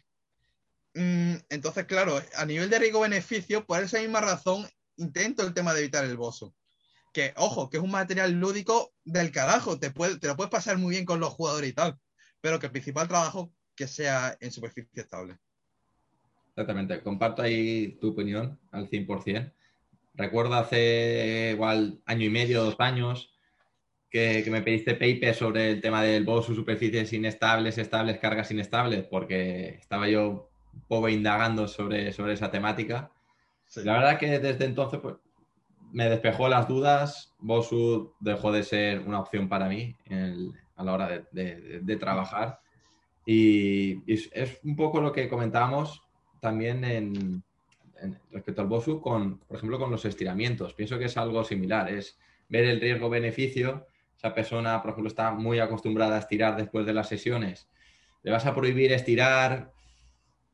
mm, entonces, claro, a nivel de riesgo-beneficio, por esa misma razón, intento el tema de evitar el bozo. Que, ojo, que es un material lúdico del carajo, te, puede, te lo puedes pasar muy bien con los jugadores y tal, pero que el principal trabajo que sea en superficie estable. Exactamente, comparto ahí tu opinión al 100%. Recuerdo hace igual año y medio, dos años, que, me pediste paper sobre el tema del BOSU, superficies inestables, estables, cargas inestables, porque estaba yo un poco indagando sobre, sobre esa temática. La verdad que desde entonces pues, me despejó las dudas. BOSU dejó de ser una opción para mí a la hora de, trabajar. Y, es un poco lo que comentábamos también en, respecto al BOSU, con, por ejemplo, con los estiramientos. Pienso que es algo similar, es ver el riesgo-beneficio. Esa persona, por ejemplo, está muy acostumbrada a estirar después de las sesiones. ¿Le vas a prohibir estirar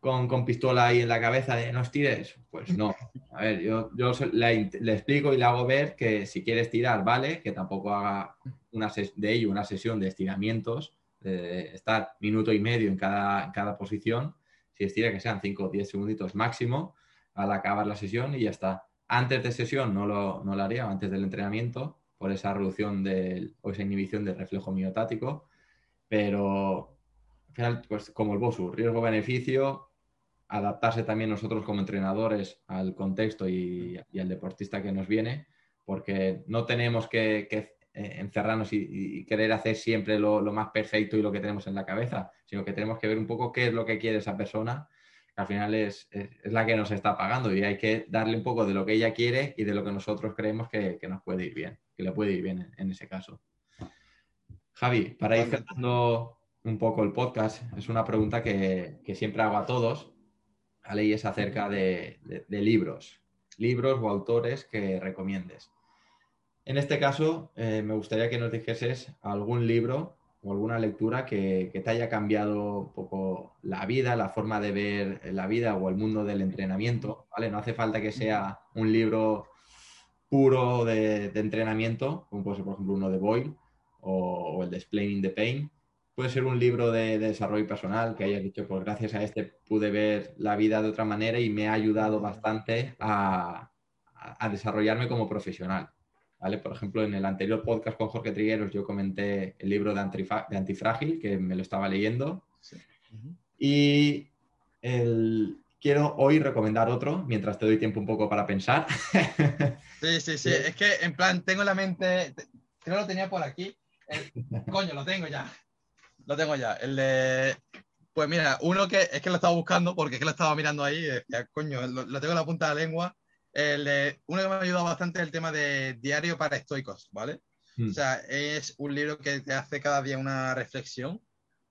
con, pistola ahí en la cabeza de no estires? Pues no. A ver, yo, yo le, explico y le hago ver que si quiere estirar, vale, que tampoco haga una de ello una sesión de estiramientos, de estar minuto y medio en cada, en cada posición, si estira que sean 5 o 10 segunditos máximo al acabar la sesión y ya está. Antes de sesión no lo, no lo haría, antes del entrenamiento, por esa reducción del, o esa inhibición del reflejo miotático, pero al final, pues como el BOSU, riesgo-beneficio, adaptarse también nosotros como entrenadores al contexto y, al deportista que nos viene, porque no tenemos que, que eh, encerrarnos y, querer hacer siempre lo, más perfecto y lo que tenemos en la cabeza, sino que tenemos que ver un poco qué es lo que quiere esa persona, que al final es, la que nos está pagando y hay que darle un poco de lo que ella quiere y de lo que nosotros creemos que, nos puede ir bien, que le puede ir bien en, ese caso. Javi, para ir cerrando un poco el podcast, es una pregunta que, siempre hago a todos, ¿vale? Y es acerca de libros, libros o autores que recomiendes. En este caso, eh, me gustaría que nos dijeses algún libro o alguna lectura que, te haya cambiado un poco la vida, la forma de ver la vida o el mundo del entrenamiento, ¿vale? No hace falta que sea un libro puro de, entrenamiento, como puede ser, por ejemplo, uno de Boyle o, el de Explaining the Pain. Puede ser un libro de, desarrollo personal que hayas dicho, pues gracias a este pude ver la vida de otra manera y me ha ayudado bastante a desarrollarme como profesional. Por ejemplo, en el anterior podcast con Jorge Trigueros yo comenté el libro de, Antifrágil, que me lo estaba leyendo. Y quiero hoy recomendar otro, mientras te doy tiempo un poco para pensar. Sí, sí, sí. es que en plan, tengo la mente, creo que lo tenía por aquí. coño, lo tengo ya. Lo tengo ya. El de... Pues mira, uno que es que lo estaba buscando porque es que lo estaba mirando ahí y decía, coño, lo, lo tengo en la punta de la lengua el uno que me ha ayudado bastante es el tema de Diario para Estoicos, ¿vale? Hmm. O sea, es un libro que te hace cada día una reflexión,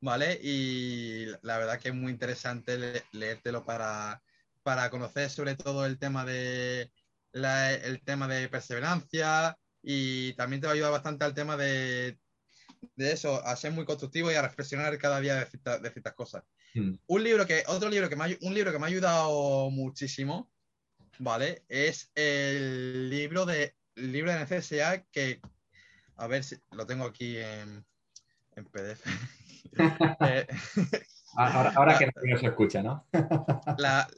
¿vale? Y la verdad que es muy interesante leértelo para, para conocer sobre todo el tema de el tema de perseverancia y también te va a ayudar bastante al tema de, de eso, a ser muy constructivo y a reflexionar cada día de, ciertas, cosas. Hmm. Un libro que, otro libro que me un libro que me ha ayudado muchísimo ¿vale? Es el libro de, libro de necesidad que, a ver si lo tengo aquí en, en PDF. Eh, ahora, que no se escucha, ¿no? la,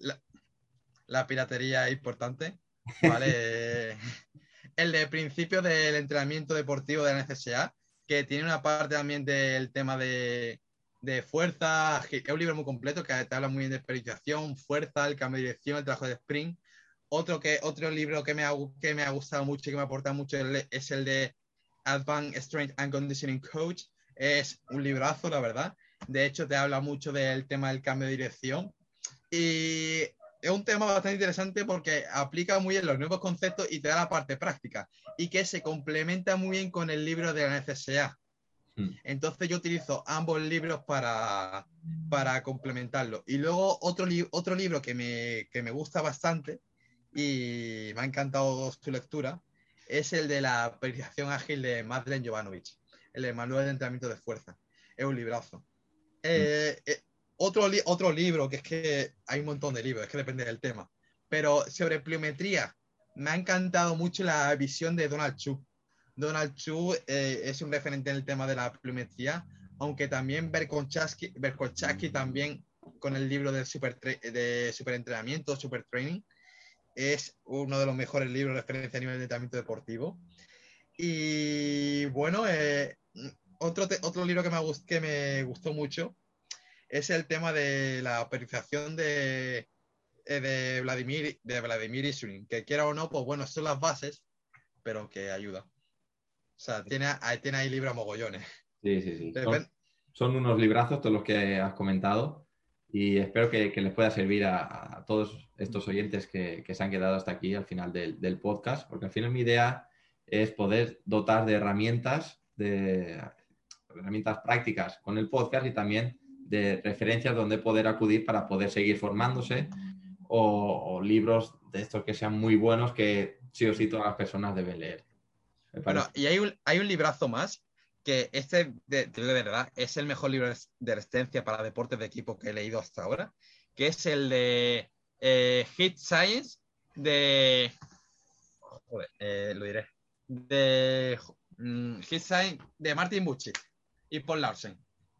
la, piratería es importante, ¿vale? el de principio del entrenamiento deportivo de la necesidad, que tiene una parte también del tema de, de fuerza, es un libro muy completo que te habla muy bien de periodización, fuerza, el cambio de dirección, el trabajo de sprint, otro, que, otro libro que me, ha, que me ha gustado mucho y que me aporta mucho es el de Advanced Strength and Conditioning Coach. Es un librazo, la verdad. De hecho, te habla mucho del tema del cambio de dirección. Y es un tema bastante interesante porque aplica muy bien los nuevos conceptos y te da la parte práctica. Y que se complementa muy bien con el libro de la NCSA. Hmm. Entonces yo utilizo ambos libros para, para complementarlo. Y luego otro, otro libro que me, que me gusta bastante y me ha encantado su lectura, es el de la periodización ágil de Madeleine Jovanovic, el de Manual de Entrenamiento de Fuerza. Es un librazo. Eh, eh, otro, otro libro, que es que hay un montón de libros, es que depende del tema, pero sobre pliometría, me ha encantado mucho la visión de Donald Chu, Donald Chu eh, es un referente en el tema de la pluviometría, aunque también Berkochanski también con el libro de super, de superentrenamiento, super training, es uno de los mejores libros de referencia a nivel de entrenamiento deportivo. Y bueno, eh, otro, otro libro que me, que me gustó mucho es el tema de la periodización de, eh, de Vladimir, de Vladimir Isurin, que quiera o no, pues bueno, son las bases, pero que ayuda. O sea, tiene, tiene ahí libros mogollones. Sí, sí, sí. Son, unos librazos todos los que has comentado y espero que, les pueda servir a, todos estos oyentes que, se han quedado hasta aquí al final del, del, podcast, porque al final mi idea es poder dotar de herramientas, de herramientas prácticas con el podcast y también de referencias donde poder acudir para poder seguir formándose o, libros de estos que sean muy buenos que sí o sí todas las personas deben leer. Bueno, y hay un, hay un librazo más que este, de, verdad, es el mejor libro de resistencia para deportes de equipo que he leído hasta ahora, que es el de eh, Hit Science de... Joder, eh, lo diré. De mm, Hit Science de Martin Bucci y Paul Larsen.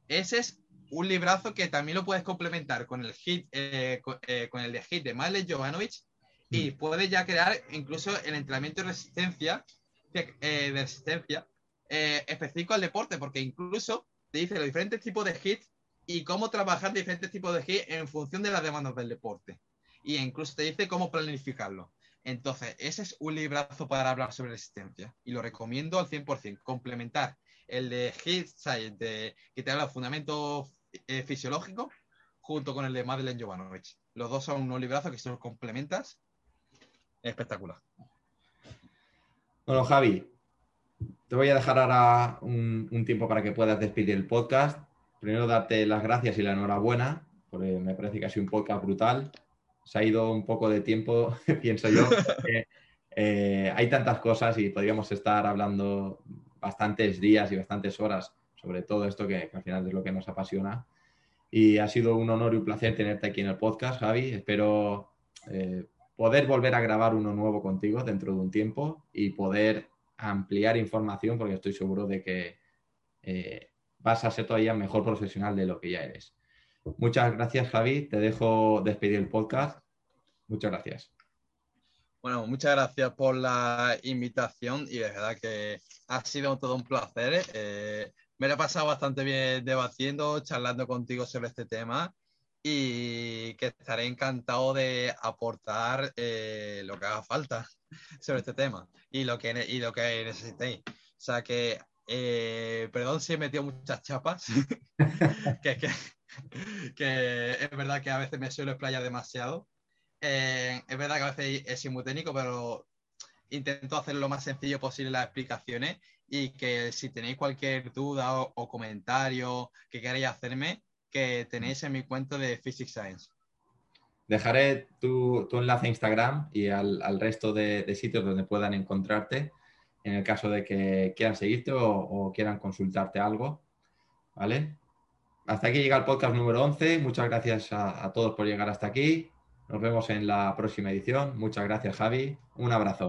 Ese es un librazo que también lo puedes complementar con el hit, eh, eh, con, el de hit de Male Jovanovic y mm. puedes ya crear incluso el entrenamiento de resistencia, eh, de resistencia específico al deporte, porque incluso te dice los diferentes tipos de hits y cómo trabajar diferentes tipos de hits en función de las demandas del deporte. Y incluso te dice cómo planificarlo. Entonces, ese es un librazo para hablar sobre resistencia y lo recomiendo al 100%. Complementar el de Hit Science, que te habla de fundamentos eh, fisiológico junto con el de Madeleine Jovanovic. Los dos son unos librazos que si los complementas, espectacular. Bueno, Javi, te voy a dejar ahora un, tiempo para que puedas despedir el podcast. Primero, darte las gracias y la enhorabuena, porque me parece que ha sido un podcast brutal. Se ha ido un poco de tiempo, pienso yo. Eh, hay tantas cosas y podríamos estar hablando bastantes días y bastantes horas sobre todo esto que, al final es lo que nos apasiona. Y ha sido un honor y un placer tenerte aquí en el podcast, Javi. Espero eh, poder volver a grabar uno nuevo contigo dentro de un tiempo y poder ampliar información porque estoy seguro de que eh, vas a ser todavía mejor profesional de lo que ya eres. Muchas gracias, Javi. Te dejo despedir el podcast. Muchas gracias. Bueno, muchas gracias por la invitación y de verdad que ha sido todo un placer. Eh, me lo he pasado bastante bien debatiendo, charlando contigo sobre este tema y que estaré encantado de aportar eh, lo que haga falta sobre este tema y lo que, y lo que necesitéis. O sea que, eh, perdón si he metido muchas chapas, que, es verdad que a veces me suelo explayar demasiado. Eh, es verdad que a veces es muy técnico, pero intento hacer lo más sencillo posible las explicaciones y que si tenéis cualquier duda o, comentario que queráis hacerme, que tenéis en mi cuenta de Physics Science. Dejaré tu, enlace a Instagram y al, resto de, sitios donde puedan encontrarte en el caso de que quieran seguirte o, quieran consultarte algo. ¿Vale? Hasta aquí llega el podcast número 11. Muchas gracias a todos por llegar hasta aquí. Nos vemos en la próxima edición. Muchas gracias, Javi. Un abrazo.